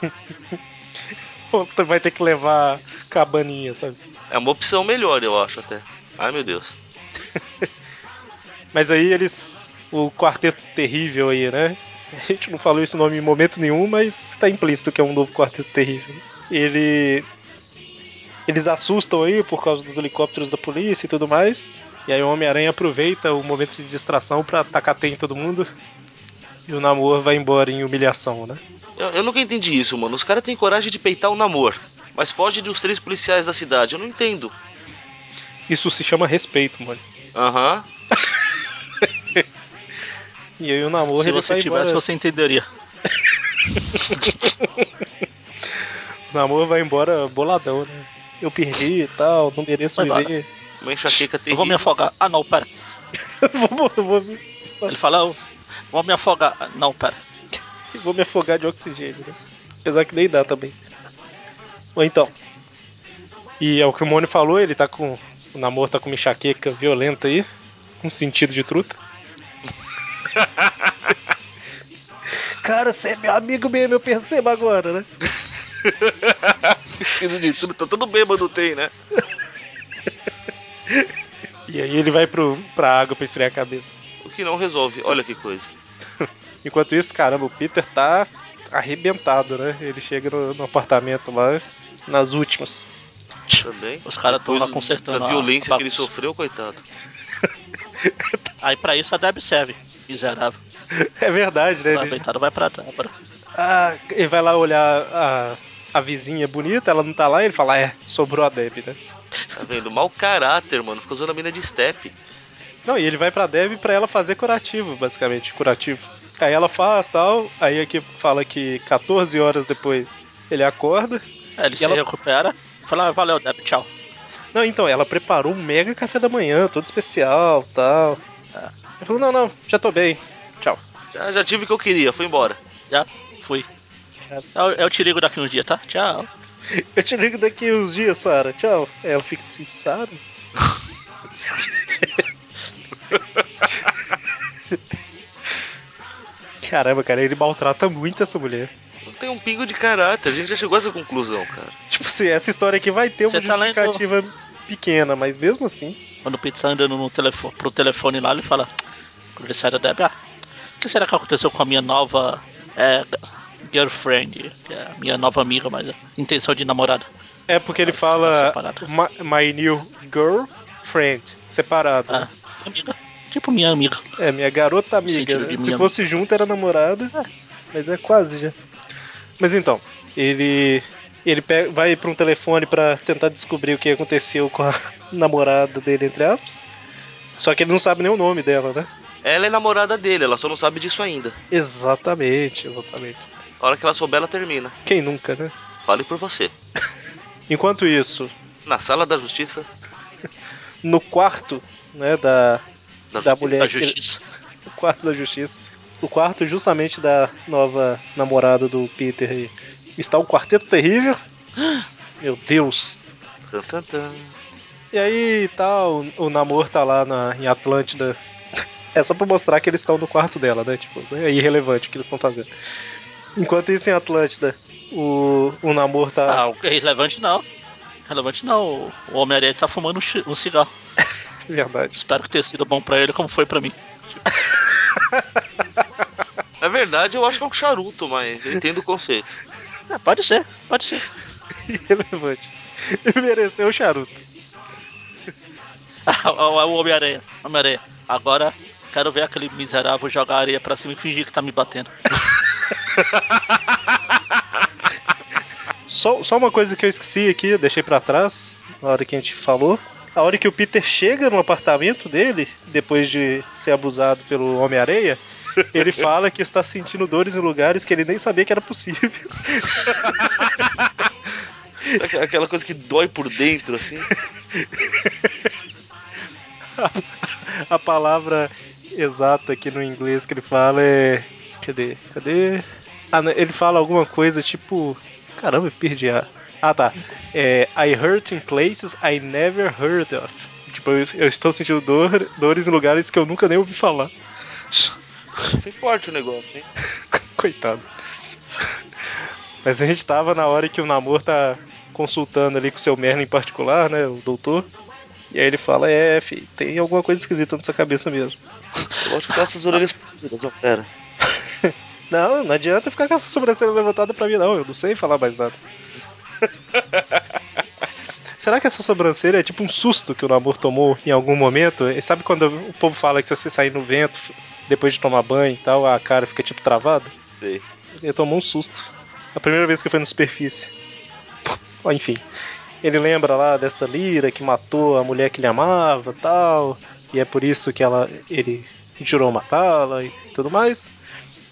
[laughs] Vai ter que levar cabaninha, sabe? É uma opção melhor, eu acho até. Ai, meu Deus. [laughs] Mas aí eles. O quarteto terrível aí, né? A gente não falou esse nome em momento nenhum, mas tá implícito que é um novo quarteto terrível. Ele. Eles assustam aí por causa dos helicópteros da polícia e tudo mais. E aí o Homem-Aranha aproveita o momento de distração pra tacar tem em todo mundo. E o Namor vai embora em humilhação, né? Eu, eu nunca entendi isso, mano. Os caras têm coragem de peitar o namoro, mas foge dos três policiais da cidade. Eu não entendo. Isso se chama respeito, mano. Aham. [laughs] E aí o Namor Se você tivesse, embora. você entenderia. [laughs] O Namor vai embora boladão, né? Eu perdi e tal, não mereço Vai viver. Uma enxaqueca Eu terrível. vou me afogar. Ah, não, pera. [laughs] vou, vou, me- Ele fala, eu vou me afogar. Ah, Não, pera. vou me afogar de oxigênio, né? Apesar que nem dá também. Ou então. E é o que o Mônio falou, ele tá com. O namoro tá com uma enxaqueca violenta aí. Com sentido de truta. [laughs] Cara, você é meu amigo mesmo, eu percebo agora, né? [laughs] Sentido de tudo, tá tudo bêbado tem, né? [laughs] E aí ele vai pro, pra água pra esfriar a cabeça. O que não resolve. Olha que coisa. [laughs] Enquanto isso, caramba, o Peter tá arrebentado, né? Ele chega no, no apartamento lá, nas últimas. Também. Os caras estão lá consertando Da a- violência a que ele sofreu, coitado. [laughs] Aí pra isso a Deb serve. Miserável. É verdade, né? O Ele, aventado vai pra Débora. ah, ele vai lá olhar a, a vizinha bonita, ela não tá lá, ele fala, é, sobrou a Deb, né? Tá vendo? Mau caráter, mano. Ficou usando a mina de step. Não, e ele vai pra Deb pra ela fazer curativo, basicamente, curativo. Aí ela faz tal, aí aqui fala que 14 horas depois ele acorda. Aí ele E se ela- recupera. Fala, "Ah, valeu, Deb, tchau. Não, então, ela preparou um mega café da manhã, todo especial tal. Ah. Ele falou, não, não, já tô bem. Tchau. Já, já tive o que eu queria, foi embora. Já fui. Eu, eu te ligo daqui uns dias, tá? Tchau. Eu te ligo daqui uns dias, Sara. Tchau. Aí ela fica assim, Sara? Caramba, cara, ele maltrata muito essa mulher. Não tem um pingo de caráter. A gente já chegou a essa conclusão, cara. Tipo assim, essa história aqui vai ter uma Você tá lendo- justificativa pequena, mas mesmo assim. Quando o Pete tá andando no telefone, pro telefone lá, ele fala. Quando ele sai da Deb, ah, o que será que aconteceu com a minha nova é, girlfriend? Que é a minha nova amiga, mas intenção de namorada. É porque ele Tá fala my, my new girlfriend, separado. Ah, né? amiga. Tipo minha amiga. É, minha garota amiga. né? de Se minha fosse junto era namorada, É. mas é quase já. Mas então, ele ele pega, vai pra um telefone pra tentar descobrir o que aconteceu com a [laughs] namorada dele, entre aspas. Só que ele não sabe nem o nome dela, né? Ela é namorada dele, ela só não sabe disso ainda. Exatamente, exatamente. A hora que ela souber, ela termina. Quem nunca, né? Fale por você. [laughs] Enquanto isso, Na sala da justiça, [laughs] no quarto, né, da, da Da justiça mulher que ele- justiça. [laughs] o quarto da justiça, o quarto justamente da nova namorada do Peter aí, está o quarteto terrível. [gasps] Meu Deus. Tan, tan, tan. E aí tal, o, o namoro tá lá na, em Atlântida. É só pra mostrar que eles estão no quarto dela, né? Tipo, é irrelevante o que eles estão fazendo. Enquanto isso em Atlântida, o, o namoro tá. Ah, o que é relevante não. Relevante não. O- Homem-Aranha tá fumando um, cigarro. [laughs] Verdade. Espero que tenha sido bom pra ele, como foi pra mim. [laughs] Na verdade, eu acho que é um charuto, mas eu entendo o conceito. É, pode ser, pode ser. [laughs] Irrelevante. Ele mereceu o charuto. Ah, o o Homem-Aranha. Homem-Aranha. Agora quero ver aquele miserável jogar areia pra cima e fingir que tá me batendo. Só, só uma coisa que eu esqueci aqui, eu deixei pra trás, na hora que a gente falou. A hora que o Peter chega no apartamento dele, depois de ser abusado pelo Homem-Areia, ele [laughs] fala que está sentindo dores em lugares que ele nem sabia que era possível. Aqu- Aquela coisa que dói por dentro, assim. A palavra exata aqui no inglês que ele fala é. Cadê? Cadê? Ah, não, ele fala alguma coisa tipo. Caramba, eu perdi a. Ah tá. É. I hurt in places I never heard of. Tipo, eu, eu estou sentindo dor, dores em lugares que eu nunca nem ouvi falar. [laughs] Foi forte o negócio, hein? [laughs] Coitado. Mas a gente tava na hora que o namoro tá consultando ali com o seu Merlin em particular, né? O doutor. E aí ele fala, é, fi, tem alguma coisa esquisita na sua cabeça mesmo. Eu acho que essas orelhas puras, ó, pera. Não, não adianta ficar com essa sobrancelha levantada pra mim, não. Eu não sei falar mais nada. [laughs] Será que essa sobrancelha é tipo um susto que o namoro tomou em algum momento? E sabe quando o povo fala que se você sair no vento depois de tomar banho e tal, a cara fica tipo travada? Sei. Ele tomou um susto. A primeira vez que foi na superfície. Enfim. Ele lembra lá dessa Lira que matou a mulher que ele amava tal. E é por isso que ela, ele jurou matá-la e tudo mais.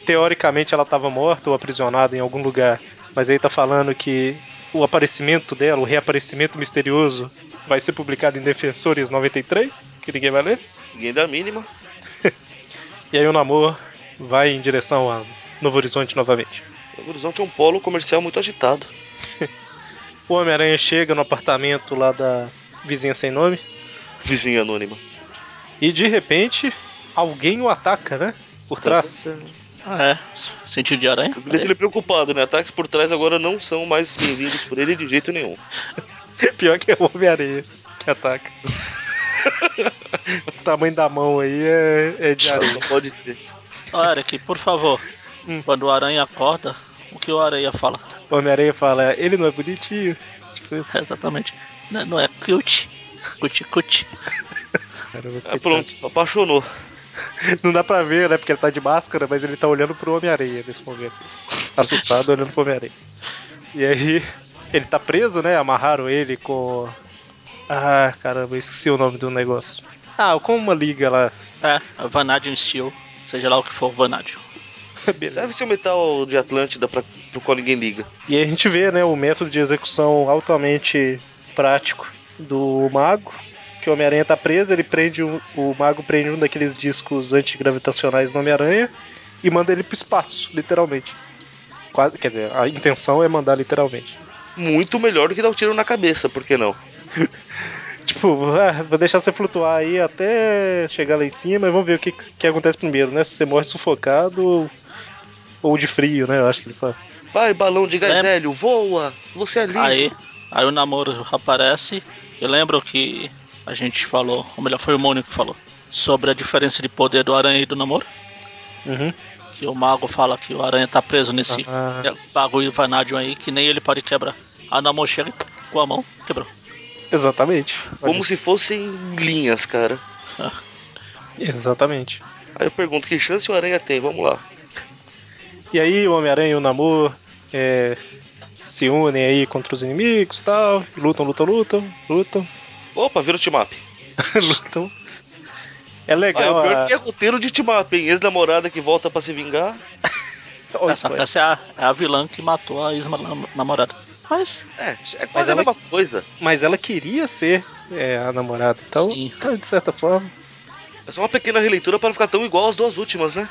Teoricamente ela estava morta ou aprisionada em algum lugar. Mas aí tá falando que o aparecimento dela, o reaparecimento misterioso, vai ser publicado em Defensores 93, que ninguém vai ler. Ninguém dá a mínima. [laughs] E aí o namoro vai em direção a Novo Horizonte novamente. O Horizonte é um polo comercial muito agitado. [laughs] O Homem-Aranha chega no apartamento lá da vizinha sem nome Vizinha anônima. e de repente alguém o ataca, né? Por trás. Ah, é. Sentido de aranha? Eu deixo ele preocupado, né? Ataques por trás agora não são mais bem-vindos por ele de jeito nenhum. [laughs] Pior que é o Homem-Aranha que ataca. o tamanho da mão aí é, é de areia. Não pode ter. Ó, Eric, por favor. Hum. Quando o aranha acorda, o que o aranha fala? O Homem-Aranha fala, ele não é bonitinho. Tipo isso. É, [laughs] exatamente. Não, não é cute. Cute, cute. [laughs] Caramba, Ah, pronto, apaixonou. [laughs] Não dá pra ver, né? Porque ele tá de máscara, mas ele tá olhando pro Homem-Aranha nesse momento. Assustado olhando pro Homem-Aranha. E aí, ele tá preso, né? Amarraram ele com. Ah, caramba, eu esqueci o nome do negócio. Ah, com uma liga lá. É, Vanadium Steel. Seja lá o que for Vanadium. [laughs] Beleza. Deve ser o metal de Atlântida pra, pro qual ninguém liga. E aí a gente vê, né, o método de execução altamente prático do mago. Que o Homem-Aranha tá preso, ele prende um- o mago prende um daqueles discos antigravitacionais no Homem-Aranha e manda ele pro espaço, literalmente. Quase- quer dizer, a intenção é mandar literalmente. Muito melhor do que dar um tiro na cabeça, por que não? [laughs] Tipo, ah, vou deixar você flutuar aí até chegar lá em cima e vamos ver o que, que, que acontece primeiro, né? Se você morre sufocado ou, ou de frio, né? Eu acho que ele fala. Vai, balão de gás hélio, voa! Você é livre! Aí, aí o namoro aparece. Eu lembro que a gente falou, ou melhor, foi o Mônio que falou, sobre a diferença de poder do aranha e do namoro. Uhum. Que o mago fala que o aranha tá preso nesse Ah, bagulho vanádio aí, que nem ele pode quebrar. A namoro chega e com a mão, quebrou. exatamente. Como se fossem linhas, cara. [laughs] Exatamente. Aí eu pergunto, que chance o Aranha tem? Vamos lá. E aí o Homem-Aranha e o Namor é, se unem aí contra os inimigos e tal. Lutam, lutam, lutam, lutam, Opa, vira o team-up. lutam. É Ah, é legal. o pior a... que é roteiro de team-up, hein? Ex-namorada que volta pra se vingar. [laughs] Ó, o Essa, é, a, é a vilã que matou a ex-namorada. Mas, É, é Mas quase a mesma coisa. Mas ela queria ser é, a namorada. Então, Sim. então, de certa forma. É só uma pequena releitura para não ficar tão igual às duas últimas, né?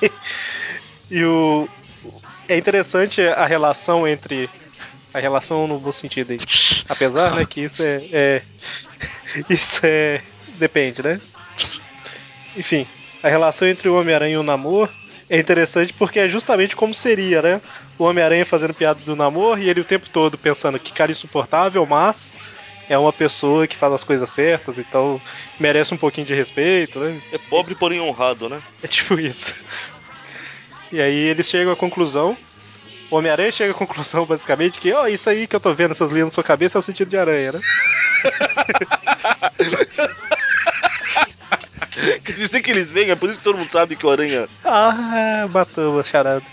[laughs] E o. É interessante a relação entre. A relação no bom sentido aí. [laughs] Apesar, né, que isso é, é- [laughs] Isso é. Depende, né? Enfim, a relação entre o Homem-Aranha e o Namor é interessante porque é justamente como seria, né? O Homem-Aranha fazendo piada do Namor e ele o tempo todo pensando que cara insuportável, mas é uma pessoa que faz as coisas certas, então merece um pouquinho de respeito, né? É pobre, porém honrado, né? É tipo isso. E aí eles chegam à conclusão. O Homem-Aranha chega à conclusão, basicamente, que, ó, isso aí que eu tô vendo, essas linhas na sua cabeça é o sentido de aranha, né? [laughs] Quer dizer que eles vêm, é por isso que todo mundo sabe que o Aranha. Ah, matou a charada.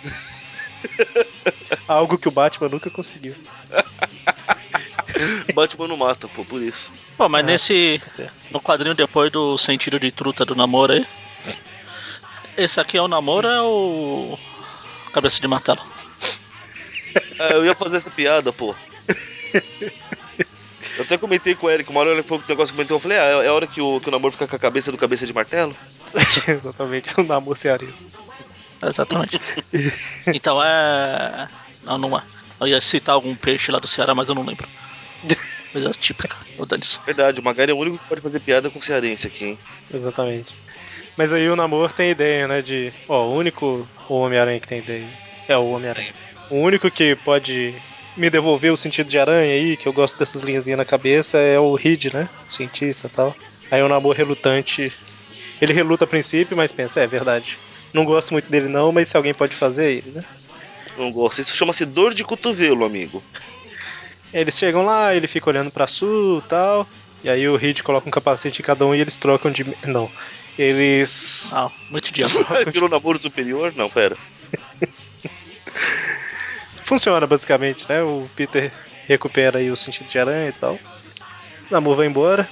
[laughs] Algo que o Batman nunca conseguiu. Batman não mata, pô, por isso. pô, mas Ah. nesse. No quadrinho depois do sentido de truta do namoro aí. Esse aqui é o namoro ou é o. Cabeça de martelo? É, eu ia fazer essa piada, pô. Eu até comentei com o Eric, uma hora ele falou que o negócio comentou, eu falei, ah, é a hora que o, que o namoro fica com a cabeça do cabeça de martelo? [laughs] Exatamente, o Namor cearense. Exatamente. então é. Não, não é. Eu ia citar algum peixe lá do Ceará, mas eu não lembro. Coisa típica, o Danis. Verdade, o Magari é o único que pode fazer piada com cearense aqui, hein? Exatamente. Mas aí o Namor tem ideia, né, de... Ó, o único Homem-Aranha que tem ideia é o Homem-Aranha. O único que pode me devolver o sentido de aranha aí, que eu gosto dessas linhazinhas na cabeça, é o Reed, né? O cientista e tal. Aí o Namor relutante. Ele reluta a princípio, mas pensa, é verdade. Não gosto muito dele não, mas se alguém pode fazer, é ele, né? Não gosto. Isso chama-se dor de cotovelo, amigo. [laughs] Eles chegam lá, ele fica olhando pra sul e tal. E aí o Reed coloca um capacete em cada um e eles trocam de. Não. Eles. Ah, muito diabo. [laughs] Virou namoro superior? Não, pera. Funciona basicamente, né? O Peter recupera aí o sentido de aranha e tal. Namor vai embora.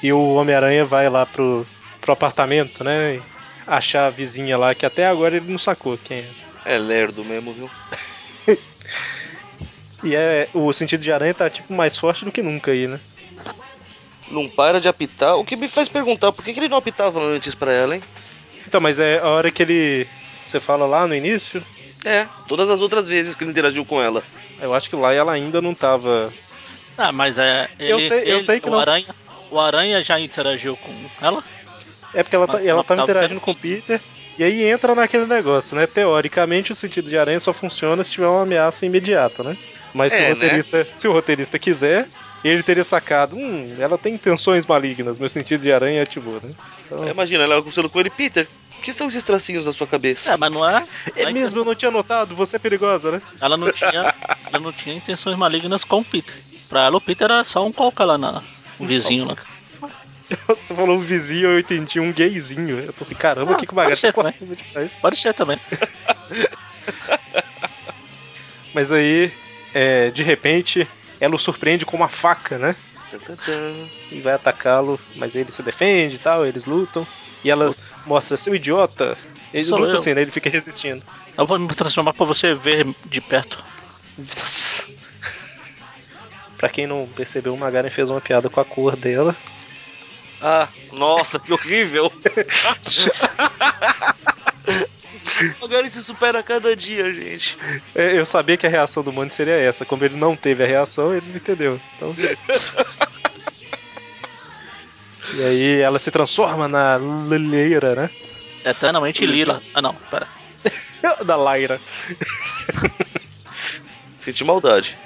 E o Homem-Aranha vai lá pro, pro apartamento, né? Achar a vizinha lá, que até agora ele não sacou quem é. É lerdo mesmo, viu? [laughs] E é, o sentido de aranha tá tipo mais forte do que nunca aí, né? Não para de apitar. O que me faz perguntar, por que, que ele não apitava antes pra ela, hein? Então, mas é a hora que ele. Você fala lá no início, É, todas as outras vezes que ele interagiu com ela. eu acho que lá ela ainda não tava. Ah, mas é. Ele, Eu sei- eu ele- sei que o não. Aranha, o Aranha já interagiu com ela? É porque ela, tá, Mas ela ela tava tava interagindo com o Peter. E aí entra naquele negócio, né? Teoricamente o sentido de aranha só funciona se tiver uma ameaça imediata, né? Mas se, É, o roteirista, se o roteirista quiser, ele teria sacado, hum, ela tem intenções malignas, meu sentido de aranha ativou, né? Então, Imagina, ela conversando com ele, Peter, o que são esses tracinhos na sua cabeça? É, mas não é. é não mesmo, eu não tinha notado, você é perigosa, né? Ela não tinha, ela não tinha intenções malignas com o Peter. Pra ela, o Peter era só um qualquer lá na, um vizinho lá. Você falou um vizinho, eu entendi um gayzinho. Eu tô assim, caramba, o que, que o pode ser tá também. falando demais? Pode ser também. [laughs] Mas aí, é, de repente, ela o surpreende com uma faca, né? E vai atacá-lo, mas ele se defende e tal, eles lutam. E ela mostra, seu idiota. Ele Sou luta eu. assim, né? Ele fica resistindo. Eu vou me transformar pra você ver de perto. Nossa. Pra quem não percebeu, o Magaren fez uma piada com a cor dela. Ah, nossa, que horrível! [laughs] Agora ele se supera a cada dia, gente. É, Eu sabia que a reação do Mônio seria essa. Como ele não teve a reação, ele não entendeu. Então... [laughs] e aí ela se transforma na Lileira, né? Eternamente lila. Ah não, pera. [laughs] da Lyra. [laughs] Senti maldade.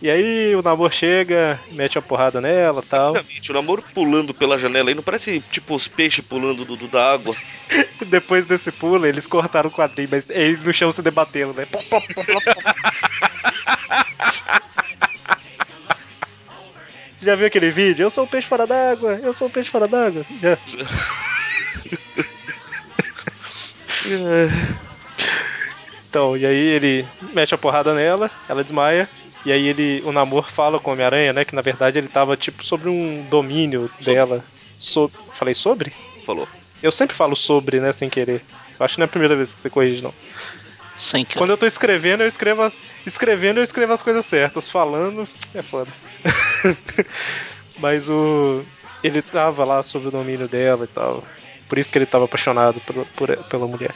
E aí o Namor chega, mete a porrada nela tal. Realmente, o namoro pulando pela janela aí não parece tipo os peixes pulando do, do- da água. [laughs] Depois desse pulo, eles cortaram o quadrinho, mas ele no chão se debatendo, né? Você já viu aquele vídeo? Eu sou um peixe fora d'água, eu sou um peixe fora d'água. Já. [laughs] Então, e aí ele mete a porrada nela, ela desmaia, e aí ele, o Namor fala com o Homem-Aranha, né, que na verdade ele tava tipo sobre um domínio dela. So... Falei sobre? Falou. Eu sempre falo sobre, né, sem querer. Eu acho que não é a primeira vez que você corrige, não. Sem. Quando eu tô escrevendo, eu escrevo. Escrevendo, eu escrevo as coisas certas. Falando, é foda. [laughs] Mas o. Ele tava lá sob o domínio dela e tal. Por isso que ele tava apaixonado por, por- pela mulher.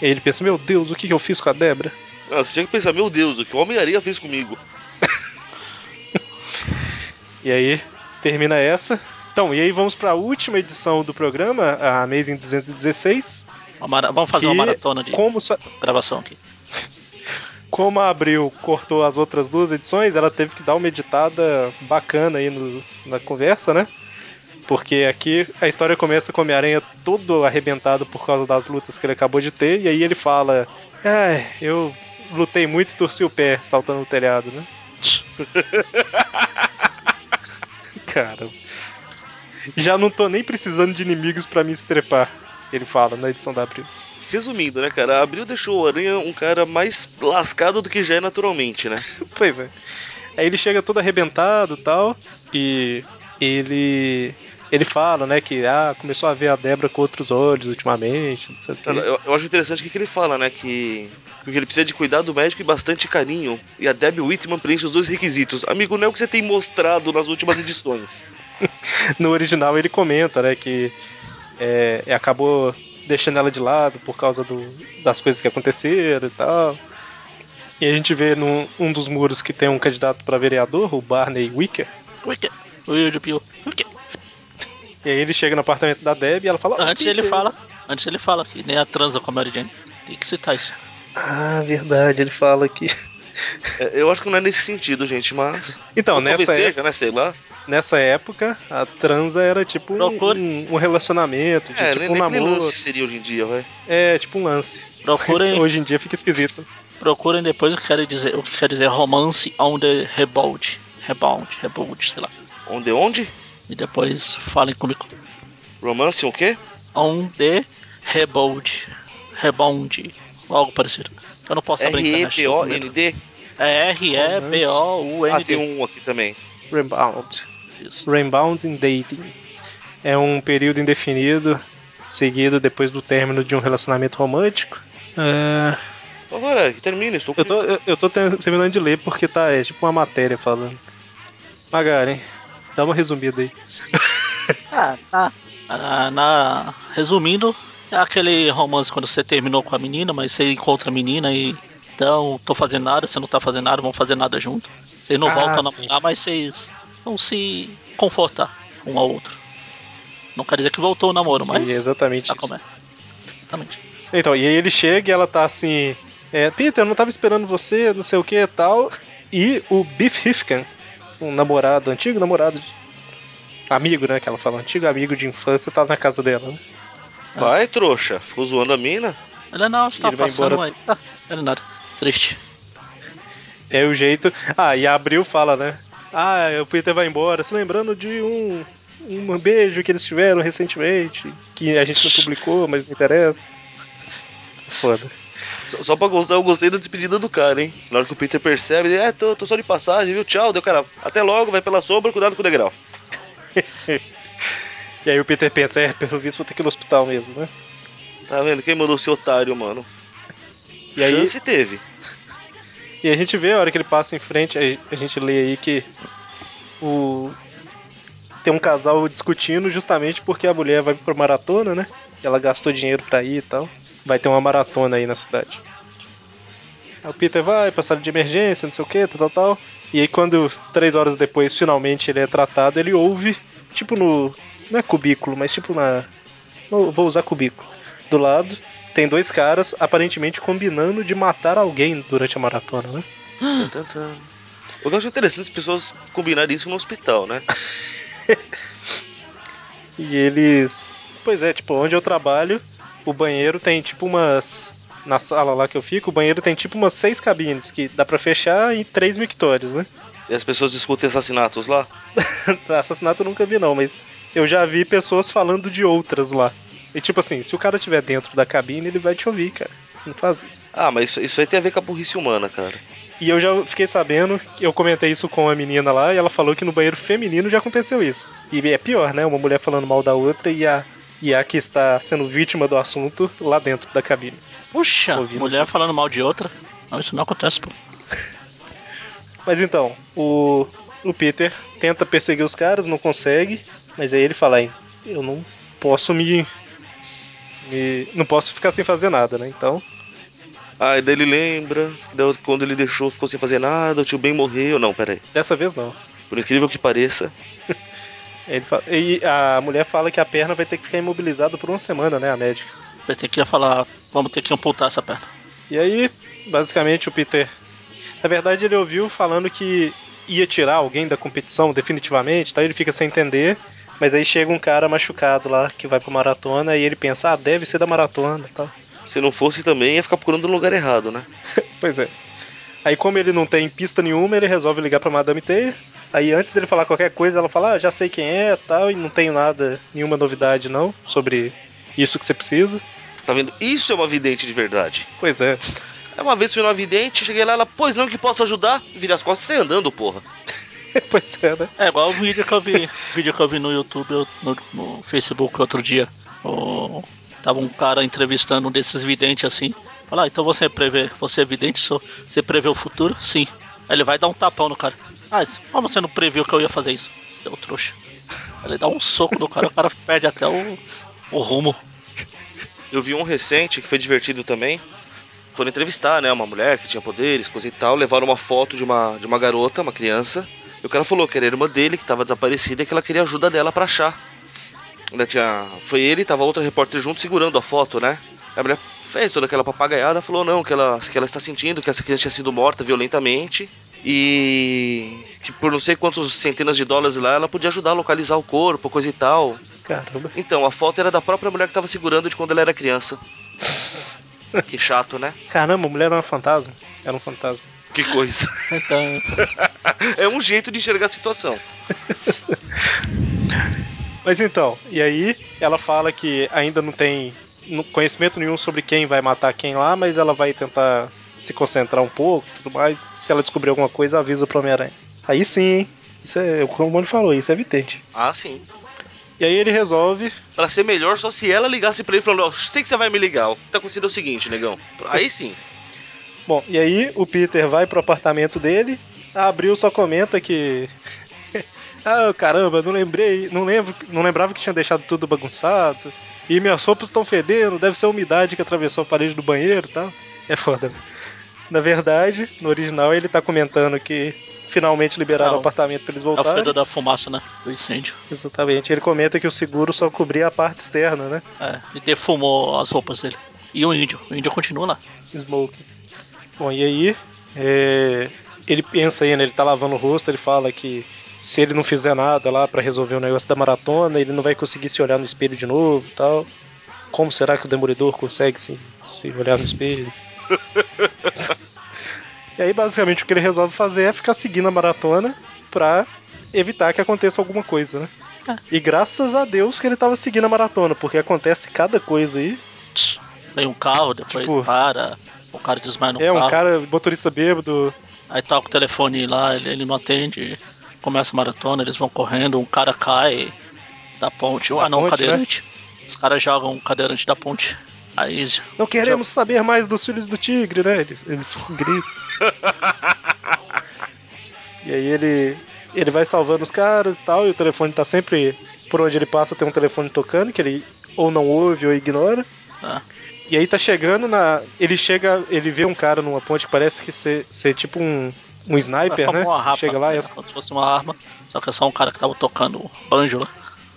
E aí ele pensa, meu Deus, o que, que eu fiz com a Débora? Ah, você tinha que pensar, meu Deus, o que o Homem-Aranha fez comigo? [laughs] E aí, termina essa. Então, e aí vamos pra última edição do programa, a Amazing 216. Uma Vamos fazer uma que- maratona de Como, só- gravação aqui. [laughs] como a Abril cortou as outras duas edições, ela teve que dar uma editada bacana aí no- na conversa, né? Porque aqui a história começa com o Homem-Aranha todo arrebentado por causa das lutas que ele acabou de ter, e aí ele fala: Ai, eu lutei muito e torci o pé saltando no telhado, né? [laughs] Cara. Já não tô nem precisando de inimigos pra me estrepar, ele fala na edição da Abril. Resumindo, né, cara? A Abril deixou o Aranha um cara mais lascado do que já é naturalmente, né? [laughs] Pois é. Aí ele chega todo arrebentado e tal, e ele. Ele fala, né, que ah, começou a ver a Débora com outros olhos ultimamente, não sei o quê. Eu, eu acho interessante o que que ele fala, né? Que, que ele precisa de cuidado médico e bastante carinho. E a Debbie Whitman preenche os dois requisitos. Amigo, não é o que você tem mostrado nas últimas edições. [laughs] No original ele comenta, né, que é, acabou deixando ela de lado por causa do- das coisas que aconteceram e tal. E a gente vê num um dos muros que tem um candidato pra vereador, o Barney Wicker. Wicked. Weird Pio. Wicked. E aí ele chega no apartamento da Debbie e ela fala. "Oh, Antes ele Peter." fala. Antes ele fala que nem a transa com a Mary Jane. Tem que citar isso. Ah, verdade, ele fala que. É, eu acho que não é nesse sentido, gente, mas. Então, Talvez nessa época. seja, né? Sei lá. nessa época, a transa era tipo um, Procure. um- um relacionamento, É, tipo nem, um namoro. lance seria hoje em dia, vai. É, tipo um lance. Mas Procurem, hoje em dia fica esquisito. procurem depois o que quer dizer, o que quer dizer romance on the rebound. Rebound, rebound, sei lá. Onde, onde? E depois falem comigo. Romance o quê? On the rebound. Rebound. Algo parecido. Eu não posso abrir a internet. tô com medo. R-E-B-O-N-D? É R-E-B-O-U-N-D. Ah, tem um aqui também. Rebound. Isso. Rebound in Dating. É um período indefinido, seguido depois do término de um relacionamento romântico. É, Por favor, Eric, termina, estou eu tô, eu, eu tô ter- terminando de ler porque tá é tipo uma matéria falando. Magaren, dá uma resumida aí. [laughs] Ah, tá. Ah, na... Resumindo, é aquele romance quando você terminou com a menina, mas você encontra a menina e. Então, tô fazendo nada, você não tá fazendo nada, vamos fazer nada junto. Vocês não Ah, voltam a namorar, mas vocês vão se confortar um ao outro. Não quer dizer que voltou o namoro, mas. E é exatamente isso. como é? Exatamente. Então, e aí ele chega e ela tá assim. É, Peter, eu não tava esperando você, não sei o que e tal. E o Biff Hifken, um namorado, antigo namorado, de- amigo, né? Que ela fala, antigo amigo de infância, tá na casa dela, né? Vai, trouxa. Ficou zoando a mina? Ele não, você tá passando, embora- mas. Ah, ele nada. Triste. É o jeito. Ah, e a Abril fala, né? Ah, o Peter vai embora, se lembrando de um, um beijo que eles tiveram recentemente, que a gente não publicou, mas não interessa. Foda. Só, só pra gostar, eu gostei da despedida do cara, hein? Na hora que o Peter percebe, ele, é, tô, tô só de passagem, viu? Tchau, deu cara. Até logo, vai pela sombra, cuidado com o degrau. [laughs] E aí o Peter pensa, é, pelo visto vou ter que ir no hospital mesmo, né? Tá vendo? Quem mandou ser otário, mano? E aí, Chance teve. e a gente vê a hora que ele passa em frente, a- a gente lê aí que o tem um casal discutindo justamente porque a mulher vai pra maratona, né? Ela gastou dinheiro pra ir e tal. Vai ter uma maratona aí na cidade. Aí o Peter vai pra sala de emergência, não sei o que, tal, tal, tal. E aí quando, três horas depois, finalmente ele é tratado, ele ouve, tipo no... Não é cubículo, mas tipo na... Vou usar cubículo. Do lado, tem dois caras aparentemente combinando de matar alguém durante a maratona, né? Tan, tan. Eu acho interessante as pessoas combinarem isso no hospital, né? [laughs] E eles. Pois é, tipo, onde eu trabalho, o banheiro tem tipo umas. Na sala lá que eu fico, o banheiro tem tipo umas seis cabines que dá pra fechar e três mictórios, né? E as pessoas discutem assassinatos lá. [laughs] Assassinato eu nunca vi, não, mas eu já vi pessoas falando de outras lá. E tipo assim, se o cara estiver dentro da cabine, ele vai te ouvir, cara. Não faz isso. Ah, mas isso, isso aí tem a ver com a burrice humana, cara. E eu já fiquei sabendo, que eu comentei isso com a menina lá, e ela falou que no banheiro feminino já aconteceu isso. E é pior, né? Uma mulher falando mal da outra e a, e a que está sendo vítima do assunto lá dentro da cabine. Puxa, Ouvindo mulher falando mal de outra. Não, isso não acontece, pô. [laughs] Mas então, o, o Peter tenta perseguir os caras, não consegue, mas aí ele fala, "Hein, eu não posso me, me- Não posso ficar sem fazer nada, né? Então. Ah, e daí ele lembra que quando ele deixou, ficou sem fazer nada, o tio Ben morreu. Não, pera aí. Dessa vez não. Por incrível que pareça, [laughs] Ele fala- e a mulher fala que a perna vai ter que ficar imobilizada por uma semana, né? A médica. Pensei que ia falar, vamos ter que amputar essa perna. E aí, basicamente, o Peter. Na verdade, ele ouviu falando que ia tirar alguém da competição definitivamente, tá? Ele fica sem entender. Mas aí chega um cara machucado lá que vai pra maratona e ele pensa, ah, deve ser da maratona tal. se não fosse também, ia ficar procurando no lugar errado, né? [laughs] Pois é. Aí, como ele não tem pista nenhuma, ele resolve ligar pra Madame Teia. Aí, antes dele falar qualquer coisa, ela fala: Ah, já sei quem é tal, e não tenho nada, nenhuma novidade não sobre isso que você precisa. Tá vendo? Isso é uma vidente de verdade. Pois é. É uma vez fui numa vidente, cheguei lá, ela, pois não, que posso ajudar? Vira as costas e sai andando, porra. [laughs] pois é, né? É igual o vídeo que eu vi, vídeo que eu vi no YouTube, no, no Facebook outro dia. O- tava um cara entrevistando um desses videntes assim. Fala, ah, então você prevê, você é vidente, sou- você prevê o futuro? Sim. Aí ele vai dar um tapão no cara. Ah, mas como você não previu que eu ia fazer isso? Seu trouxa. Aí Ele dá um soco no cara, o cara perde até o, o rumo. Eu vi um recente que foi divertido também. Foram entrevistar, né, uma mulher que tinha poderes, coisa e tal. Levaram uma foto de uma, de uma garota, uma criança. E o cara falou que era a irmã dele, que estava desaparecida e que ela queria ajuda dela pra achar. Ainda tinha. Foi ele e tava outra repórter junto segurando a foto, né? A mulher fez toda aquela papagaiada, falou não, que ela, que ela está sentindo que essa criança tinha sido morta violentamente. E que por não sei quantos centenas de dólares lá ela podia ajudar a localizar o corpo, coisa e tal. Caramba. Então, a foto era da própria mulher que tava segurando de quando ela era criança. Que chato, né? Caramba, a mulher era um fantasma. Era um fantasma. Que coisa. Então, [laughs] É um jeito de enxergar a situação. [laughs] Mas então, e aí ela fala que ainda não tem conhecimento nenhum sobre quem vai matar quem lá, mas ela vai tentar se concentrar um pouco e tudo mais. Se ela descobrir alguma coisa, avisa pro Homem-Aranha. Aí sim, hein? Isso é, como o Mano falou, isso é evidente. Ah, sim. E aí ele resolve. Pra ser melhor, só se ela ligasse pra ele falando, ó, sei que você vai me ligar. O que tá acontecendo é o seguinte, negão. Aí sim. Bom, e aí o Peter vai pro apartamento dele. A Abril só comenta que. [laughs] ah, caramba, não lembrei, não lembro, não lembrava que tinha deixado tudo bagunçado. E minhas roupas estão fedendo, deve ser a umidade que atravessou a parede do banheiro e tal. É foda. Na verdade, no original ele tá comentando que finalmente liberaram Ah, o apartamento pra eles é voltarem. fedor da fumaça, né? Do incêndio. Exatamente. Ele comenta que o seguro só cobria a parte externa, né? É, e defumou as roupas dele. E o índio, o índio continua lá. Smoke. Bom, e aí, é, ele pensa aí, né, ele tá lavando o rosto, ele fala que se ele não fizer nada lá pra resolver o negócio da maratona, ele não vai conseguir se olhar no espelho de novo e tal. Como será que o Demolidor consegue se, se olhar no espelho? [laughs] e aí, basicamente, o que ele resolve fazer é ficar seguindo a maratona pra evitar que aconteça alguma coisa, né? E graças a Deus que ele tava seguindo a maratona, porque acontece cada coisa aí. Vem um carro, depois Tipo- para. O cara desmaia no É um carro. cara, motorista bêbado. Aí toca o telefone lá, ele, ele não atende. Começa a maratona, eles vão correndo, um cara cai da ponte. Da ah, não, um ponte, né? cadeirante. Os caras jogam um cadeirante da ponte. Aí Não queremos saber mais dos filhos do tigre, né? Eles, eles gritam. [laughs] e aí ele. Ele vai salvando os caras e tal, e o telefone tá sempre. Por onde ele passa tem um telefone tocando, que ele ou não ouve ou ignora. Ah. E aí tá chegando na. Ele chega. Ele vê um cara numa ponte que parece que ser, ser tipo um. Um sniper, como né? uma rapa, Chega lá e. né? como se fosse uma arma. Só que é só um cara que tava tocando banjo lá.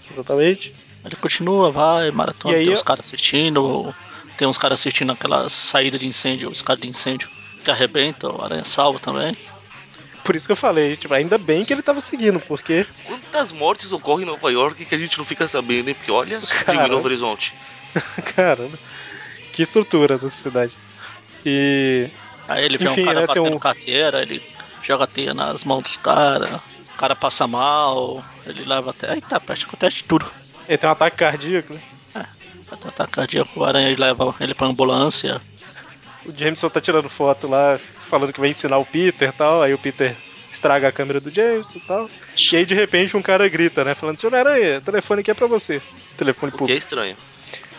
Exatamente. Ele continua, vai, maratona, E aí tem eu- uns caras assistindo, tem uns caras assistindo aquela saída de incêndio, os caras de incêndio que arrebentam, o aranha salva também. Por isso que eu falei, tipo, ainda bem que ele tava seguindo, porque. Quantas mortes ocorrem em Nova York que a gente não fica sabendo, hein? Porque olha, digo, Cara. em Novo Horizonte. [laughs] Caramba. Que estrutura dessa cidade. E. Aí ele vê Enfim, um cara né, batendo um- carteira, ele joga teia nas mãos dos caras, o cara passa mal, ele leva até. Eita, peste, acontece de tudo. Ele tem um ataque cardíaco, né? Vai um ataque cardíaco, o aranha leva ele pra ambulância. O Jameson tá tirando foto lá, falando que vai ensinar o Peter e tal. Aí o Peter estraga a câmera do Jameson e tal. E aí de repente um cara grita, né? Falando: Senhor Aranha, o telefone aqui é pra você. Telefone O que é público. estranho.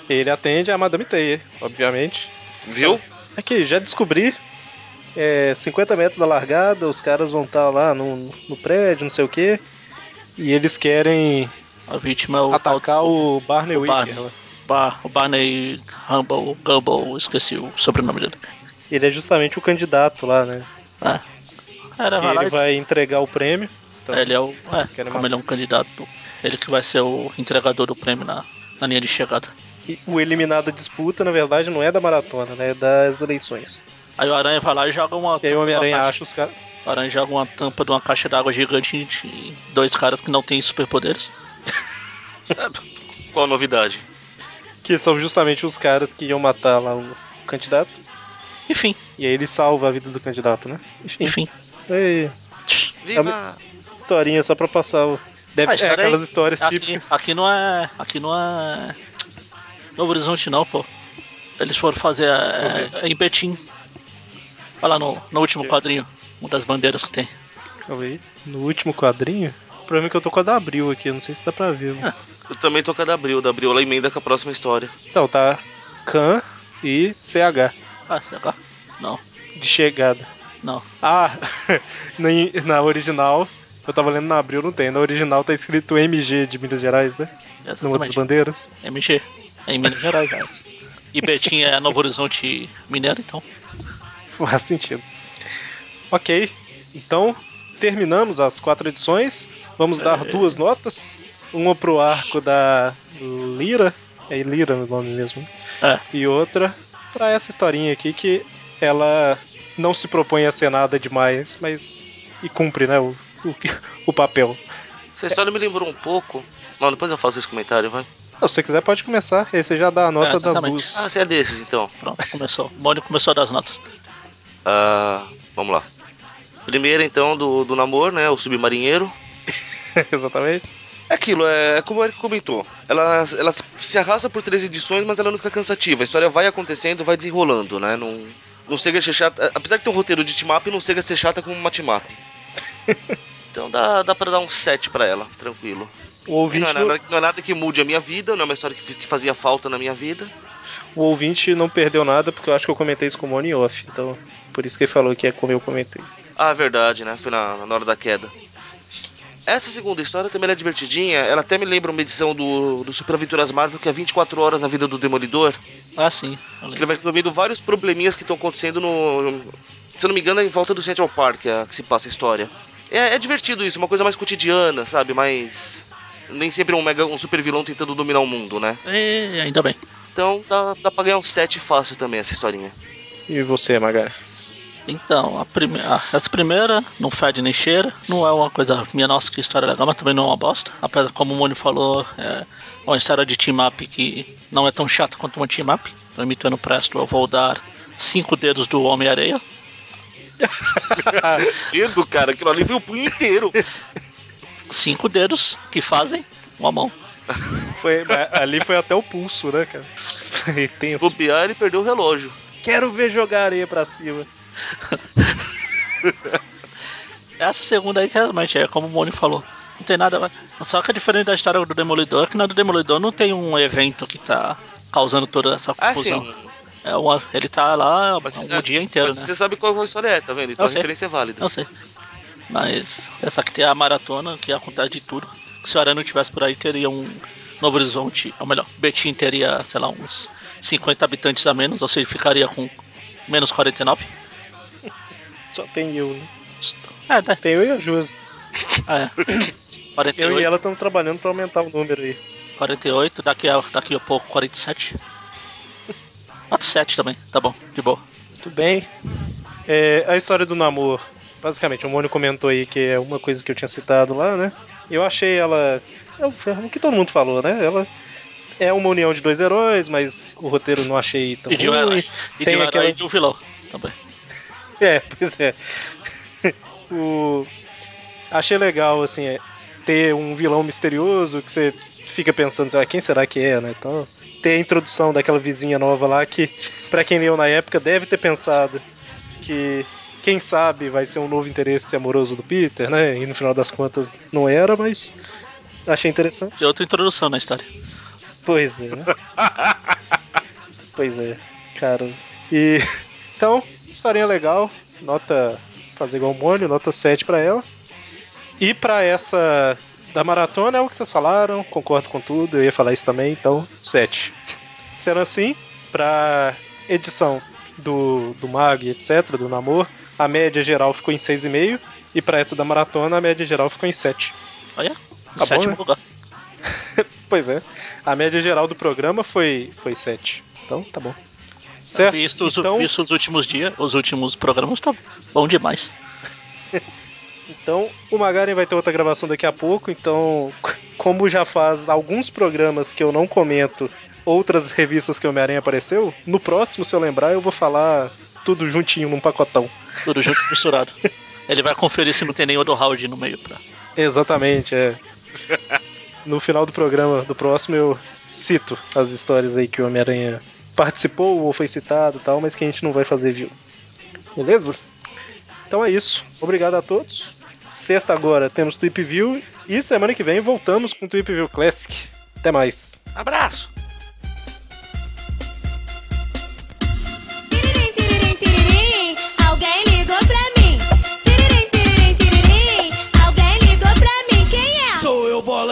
Ele atende a Madame Teia, obviamente. Viu? Aqui, já descobri. É, 50 metros da largada, os caras vão estar lá no, no prédio, não sei o que. E eles querem A vítima é o, atacar o Barney o Wicker. Barney. Bar, o Barney Humble, Gumble, esqueci o sobrenome dele. Ele é justamente o candidato lá, né? É. Era, vai lá ele e- vai entregar o prêmio. Então, ele é o. É, como ele é um candidato, ele que vai ser o entregador do prêmio na, na linha de chegada. E o eliminado da disputa, na verdade, não é da maratona, né? É das eleições. Aí o Aranha vai lá e joga uma. E aí o Homem-Aranha acha os caras. O Aranha joga uma tampa de uma caixa d'água gigante em dois caras que não têm superpoderes. [laughs] Qual a novidade? Que são justamente os caras que iam matar lá o candidato. Enfim, E aí ele salva a vida do candidato, né? Enfim. enfim. É Viva! historinha só pra passar o. Deve Ah, ser aquelas aí- histórias Aqui, típicas. aqui não é. Aqui não é. Novo Horizonte não, pô. Eles foram fazer é, é em Betim. Olha lá no, no último quadrinho. Uma das bandeiras que tem. Eu ver. No último quadrinho. O problema é que eu tô com a da Abril aqui, não sei se dá pra ver. mano. Eu também tô com a da Abril. Da Abril ela emenda com a próxima história. Então, tá Khan e CH. Ah, CH? Não, De chegada. não. Ah, [laughs] na, na original. Eu tava lendo na Abril, não tem. Na original tá escrito MG de Minas Gerais, né? Numa das Exatamente. bandeiras. MG. É em Minas Gerais. E Betim é Novo Horizonte Mineiro, então. [laughs] Faz sentido. Ok, então terminamos as quatro edições. Vamos dar É. duas notas. Uma pro arco da Lira. É Lira o nome mesmo. É. E outra pra essa historinha aqui que ela não se propõe a ser nada demais, mas. e cumpre, né? O, o, o papel. Essa história me lembrou um pouco. Não, depois eu faço esse comentário, vai. Não, se você quiser, pode começar. Aí você já dá a nota É, das exatamente. duas. Ah, você é desses então. Pronto, começou. O Mônio começou a dar as notas. Ah, vamos lá. Primeira então do, do namoro, né? O submarinheiro. [laughs] Exatamente. É aquilo, é como o Eric comentou. Ela, ela se arrasta por três edições, mas ela não fica cansativa. A história vai acontecendo, vai desenrolando, né? Não, não chega a ser chata. Apesar de ter um roteiro de team-up, não chega a ser chata como uma team-up. [laughs] então dá, dá pra dar um 7 pra ela, tranquilo. O ouvinte, Não é, nada, não é nada que mude a minha vida, não é uma história que, que fazia falta na minha vida. o ouvinte não perdeu nada, porque eu acho que eu comentei isso com o Money Off. Então, por isso que ele falou que é como eu comentei. Ah, verdade, né? Foi na, na hora da queda. Essa segunda história também é divertidinha. Ela até me lembra uma edição do, do Super Aventuras Marvel, que é 24 horas na vida do Demolidor. Ah, sim. Que ele vai resolvendo vários probleminhas que estão acontecendo no. Se eu não me engano, é em volta do Central Park que, é- que se passa a história. É, é divertido isso, uma coisa mais cotidiana, sabe? Mais. Nem sempre um, mega, um super vilão tentando dominar o mundo, né? E ainda bem. Então dá, dá pra ganhar um 7 fácil também essa historinha. E você, Magari? Então, a prime... ah, essa primeira não fede nem cheira, não é uma coisa minha nossa que história legal, mas também não é uma bosta. Apesar, como o Mônio falou, é uma história de team up que não é tão chata quanto uma team up. Então, imitando o Presto, eu vou dar cinco dedos do Homem-Areia. [laughs] Dedo, cara, aquilo ali veio o punho inteiro. Cinco dedos que fazem uma mão. [laughs] Foi, ali foi até o pulso, né, cara? [laughs] Foi Se bobear, ele perdeu o relógio. Quero ver jogar areia pra cima. [laughs] Essa segunda aí realmente é como o Moni falou. Não tem nada. Só que a diferença da história do Demolidor é que na do Demolidor não tem um evento que tá causando toda essa Ah, confusão. sim. É uma, ele tá lá Mas, o é, dia inteiro, mas né? você sabe qual a história é, tá vendo? Então Eu a sei. referência é válida. Não sei. Mas essa aqui tem a maratona, que acontece de tudo. Se a Aranha não tivesse por aí, teria um Novo Horizonte, ou melhor, Betim teria, sei lá, uns 50 habitantes a menos, ou seja, ficaria com menos 49. Só tem eu, né? É, tá. Tem eu e a Josi. [coughs] É. [coughs] Eu 48, e ela estamos trabalhando pra aumentar o número aí. 48, daqui a, daqui a pouco 47. Ah, 7 também, tá bom, de boa. Tudo bem. É, a história do namoro. Basicamente, o Mônio comentou aí que é uma coisa que eu tinha citado lá, né? Eu achei ela. É o que todo mundo falou, né? Ela é uma união de dois heróis, mas o roteiro não achei tão E de um herói. E de Tem um herói aquela- e de um vilão também. É, pois é. o... Achei legal, assim, é, ter um vilão misterioso que você fica pensando, ah, quem será que é, né? Então, ter a introdução daquela vizinha nova lá que, pra quem leu na época, deve ter pensado que, quem sabe, vai ser um novo interesse amoroso do Peter, né? E no final das contas não era, mas achei interessante. Tem outra introdução na história. Pois é. [laughs] pois é, cara. E [laughs] então, historinha legal, nota fazer igual o Mônio, nota 7 pra ela. E pra essa da maratona é o que vocês falaram, concordo com tudo, eu ia falar isso também, então 7. Sendo assim, pra edição do, do Mag, etc, do Namor, a média geral ficou em 6,5 e pra essa da maratona a média geral ficou em 7. Olha, Tá bom, sétimo né? lugar. [laughs] Pois é. A média geral do programa foi, foi 7. Então, tá bom. Certo? Visto, então, visto os últimos dias, os últimos programas, tá bom demais. [laughs] então, o Magaren vai ter outra gravação daqui a pouco. Então, [laughs] como já faz alguns programas que eu não comento outras revistas que o Homem-Aranha apareceu, no próximo, se eu lembrar, eu vou falar tudo juntinho num pacotão. Tudo junto [laughs] misturado. Ele vai conferir se não tem nenhum do Howard no meio pra. Exatamente, é. No final do programa do próximo eu cito as histórias aí que o Homem-Aranha participou ou foi citado tal, mas que a gente não vai fazer viu. Beleza? Então é isso. Obrigado a todos. Sexta agora temos Tweep View e semana que vem voltamos com Tweep View Classic. Até mais. Abraço!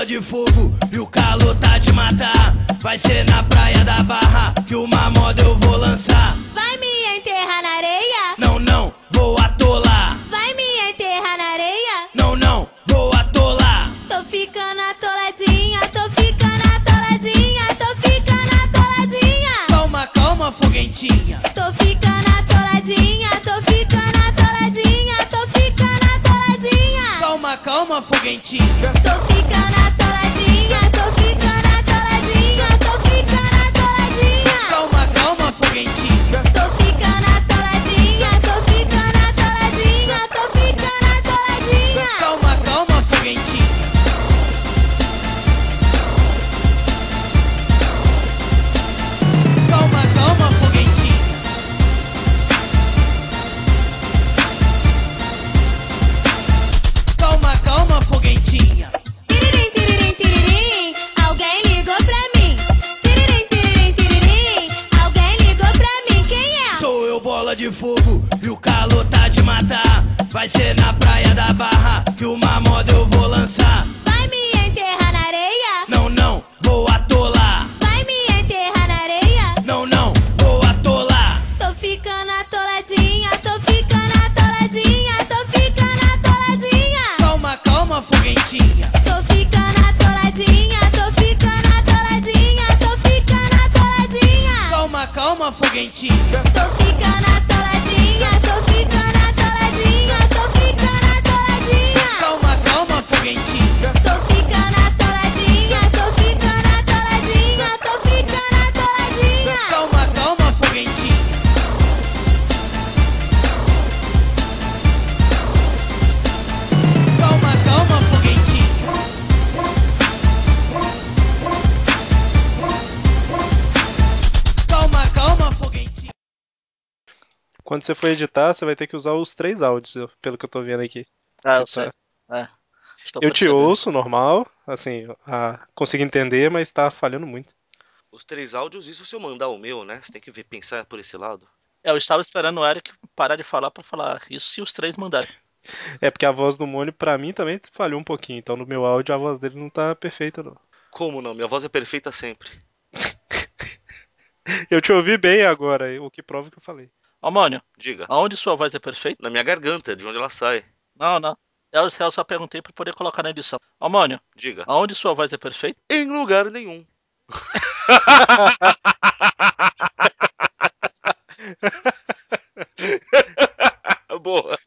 Bola de fogo e o calor tá de matar. Vai ser na praia da barra que uma moda eu vou lançar. Vai me enterrar na areia? Não, não, vou atolar. Vai me enterrar na areia? Não, não, vou atolar. Tô ficando atoladinha, tô ficando atoladinha, tô ficando atoladinha. Calma, calma, foguentinha. Tô ficando atoladinha, tô ficando atoladinha, tô ficando atoladinha. Calma, calma, foguentinha. Tô ficando atoladinha, Quando você for editar, você vai ter que usar os três áudios, pelo que eu tô vendo aqui. Ah, eu sei. tá- É. Estou Eu te ouço normal, assim, ah, consigo entender, mas tá falhando muito. Os três áudios, isso se eu mandar o meu, né? Você tem que ver, pensar por esse lado. É, eu estava esperando o Eric parar de falar pra falar isso se os três mandarem. [laughs] É porque a voz do Mônio, pra mim, também falhou um pouquinho. Então no meu áudio a voz dele não tá perfeita, não. Como não? Minha voz é perfeita sempre. [laughs] Eu te ouvi bem agora, o que prova que eu falei. Amônio. Diga. Aonde sua voz é perfeita? Na minha garganta, de onde ela sai. Não, não. Eu só perguntei para poder colocar na edição. Amônio. Diga. Aonde sua voz é perfeita? Em lugar nenhum. [laughs] Boa.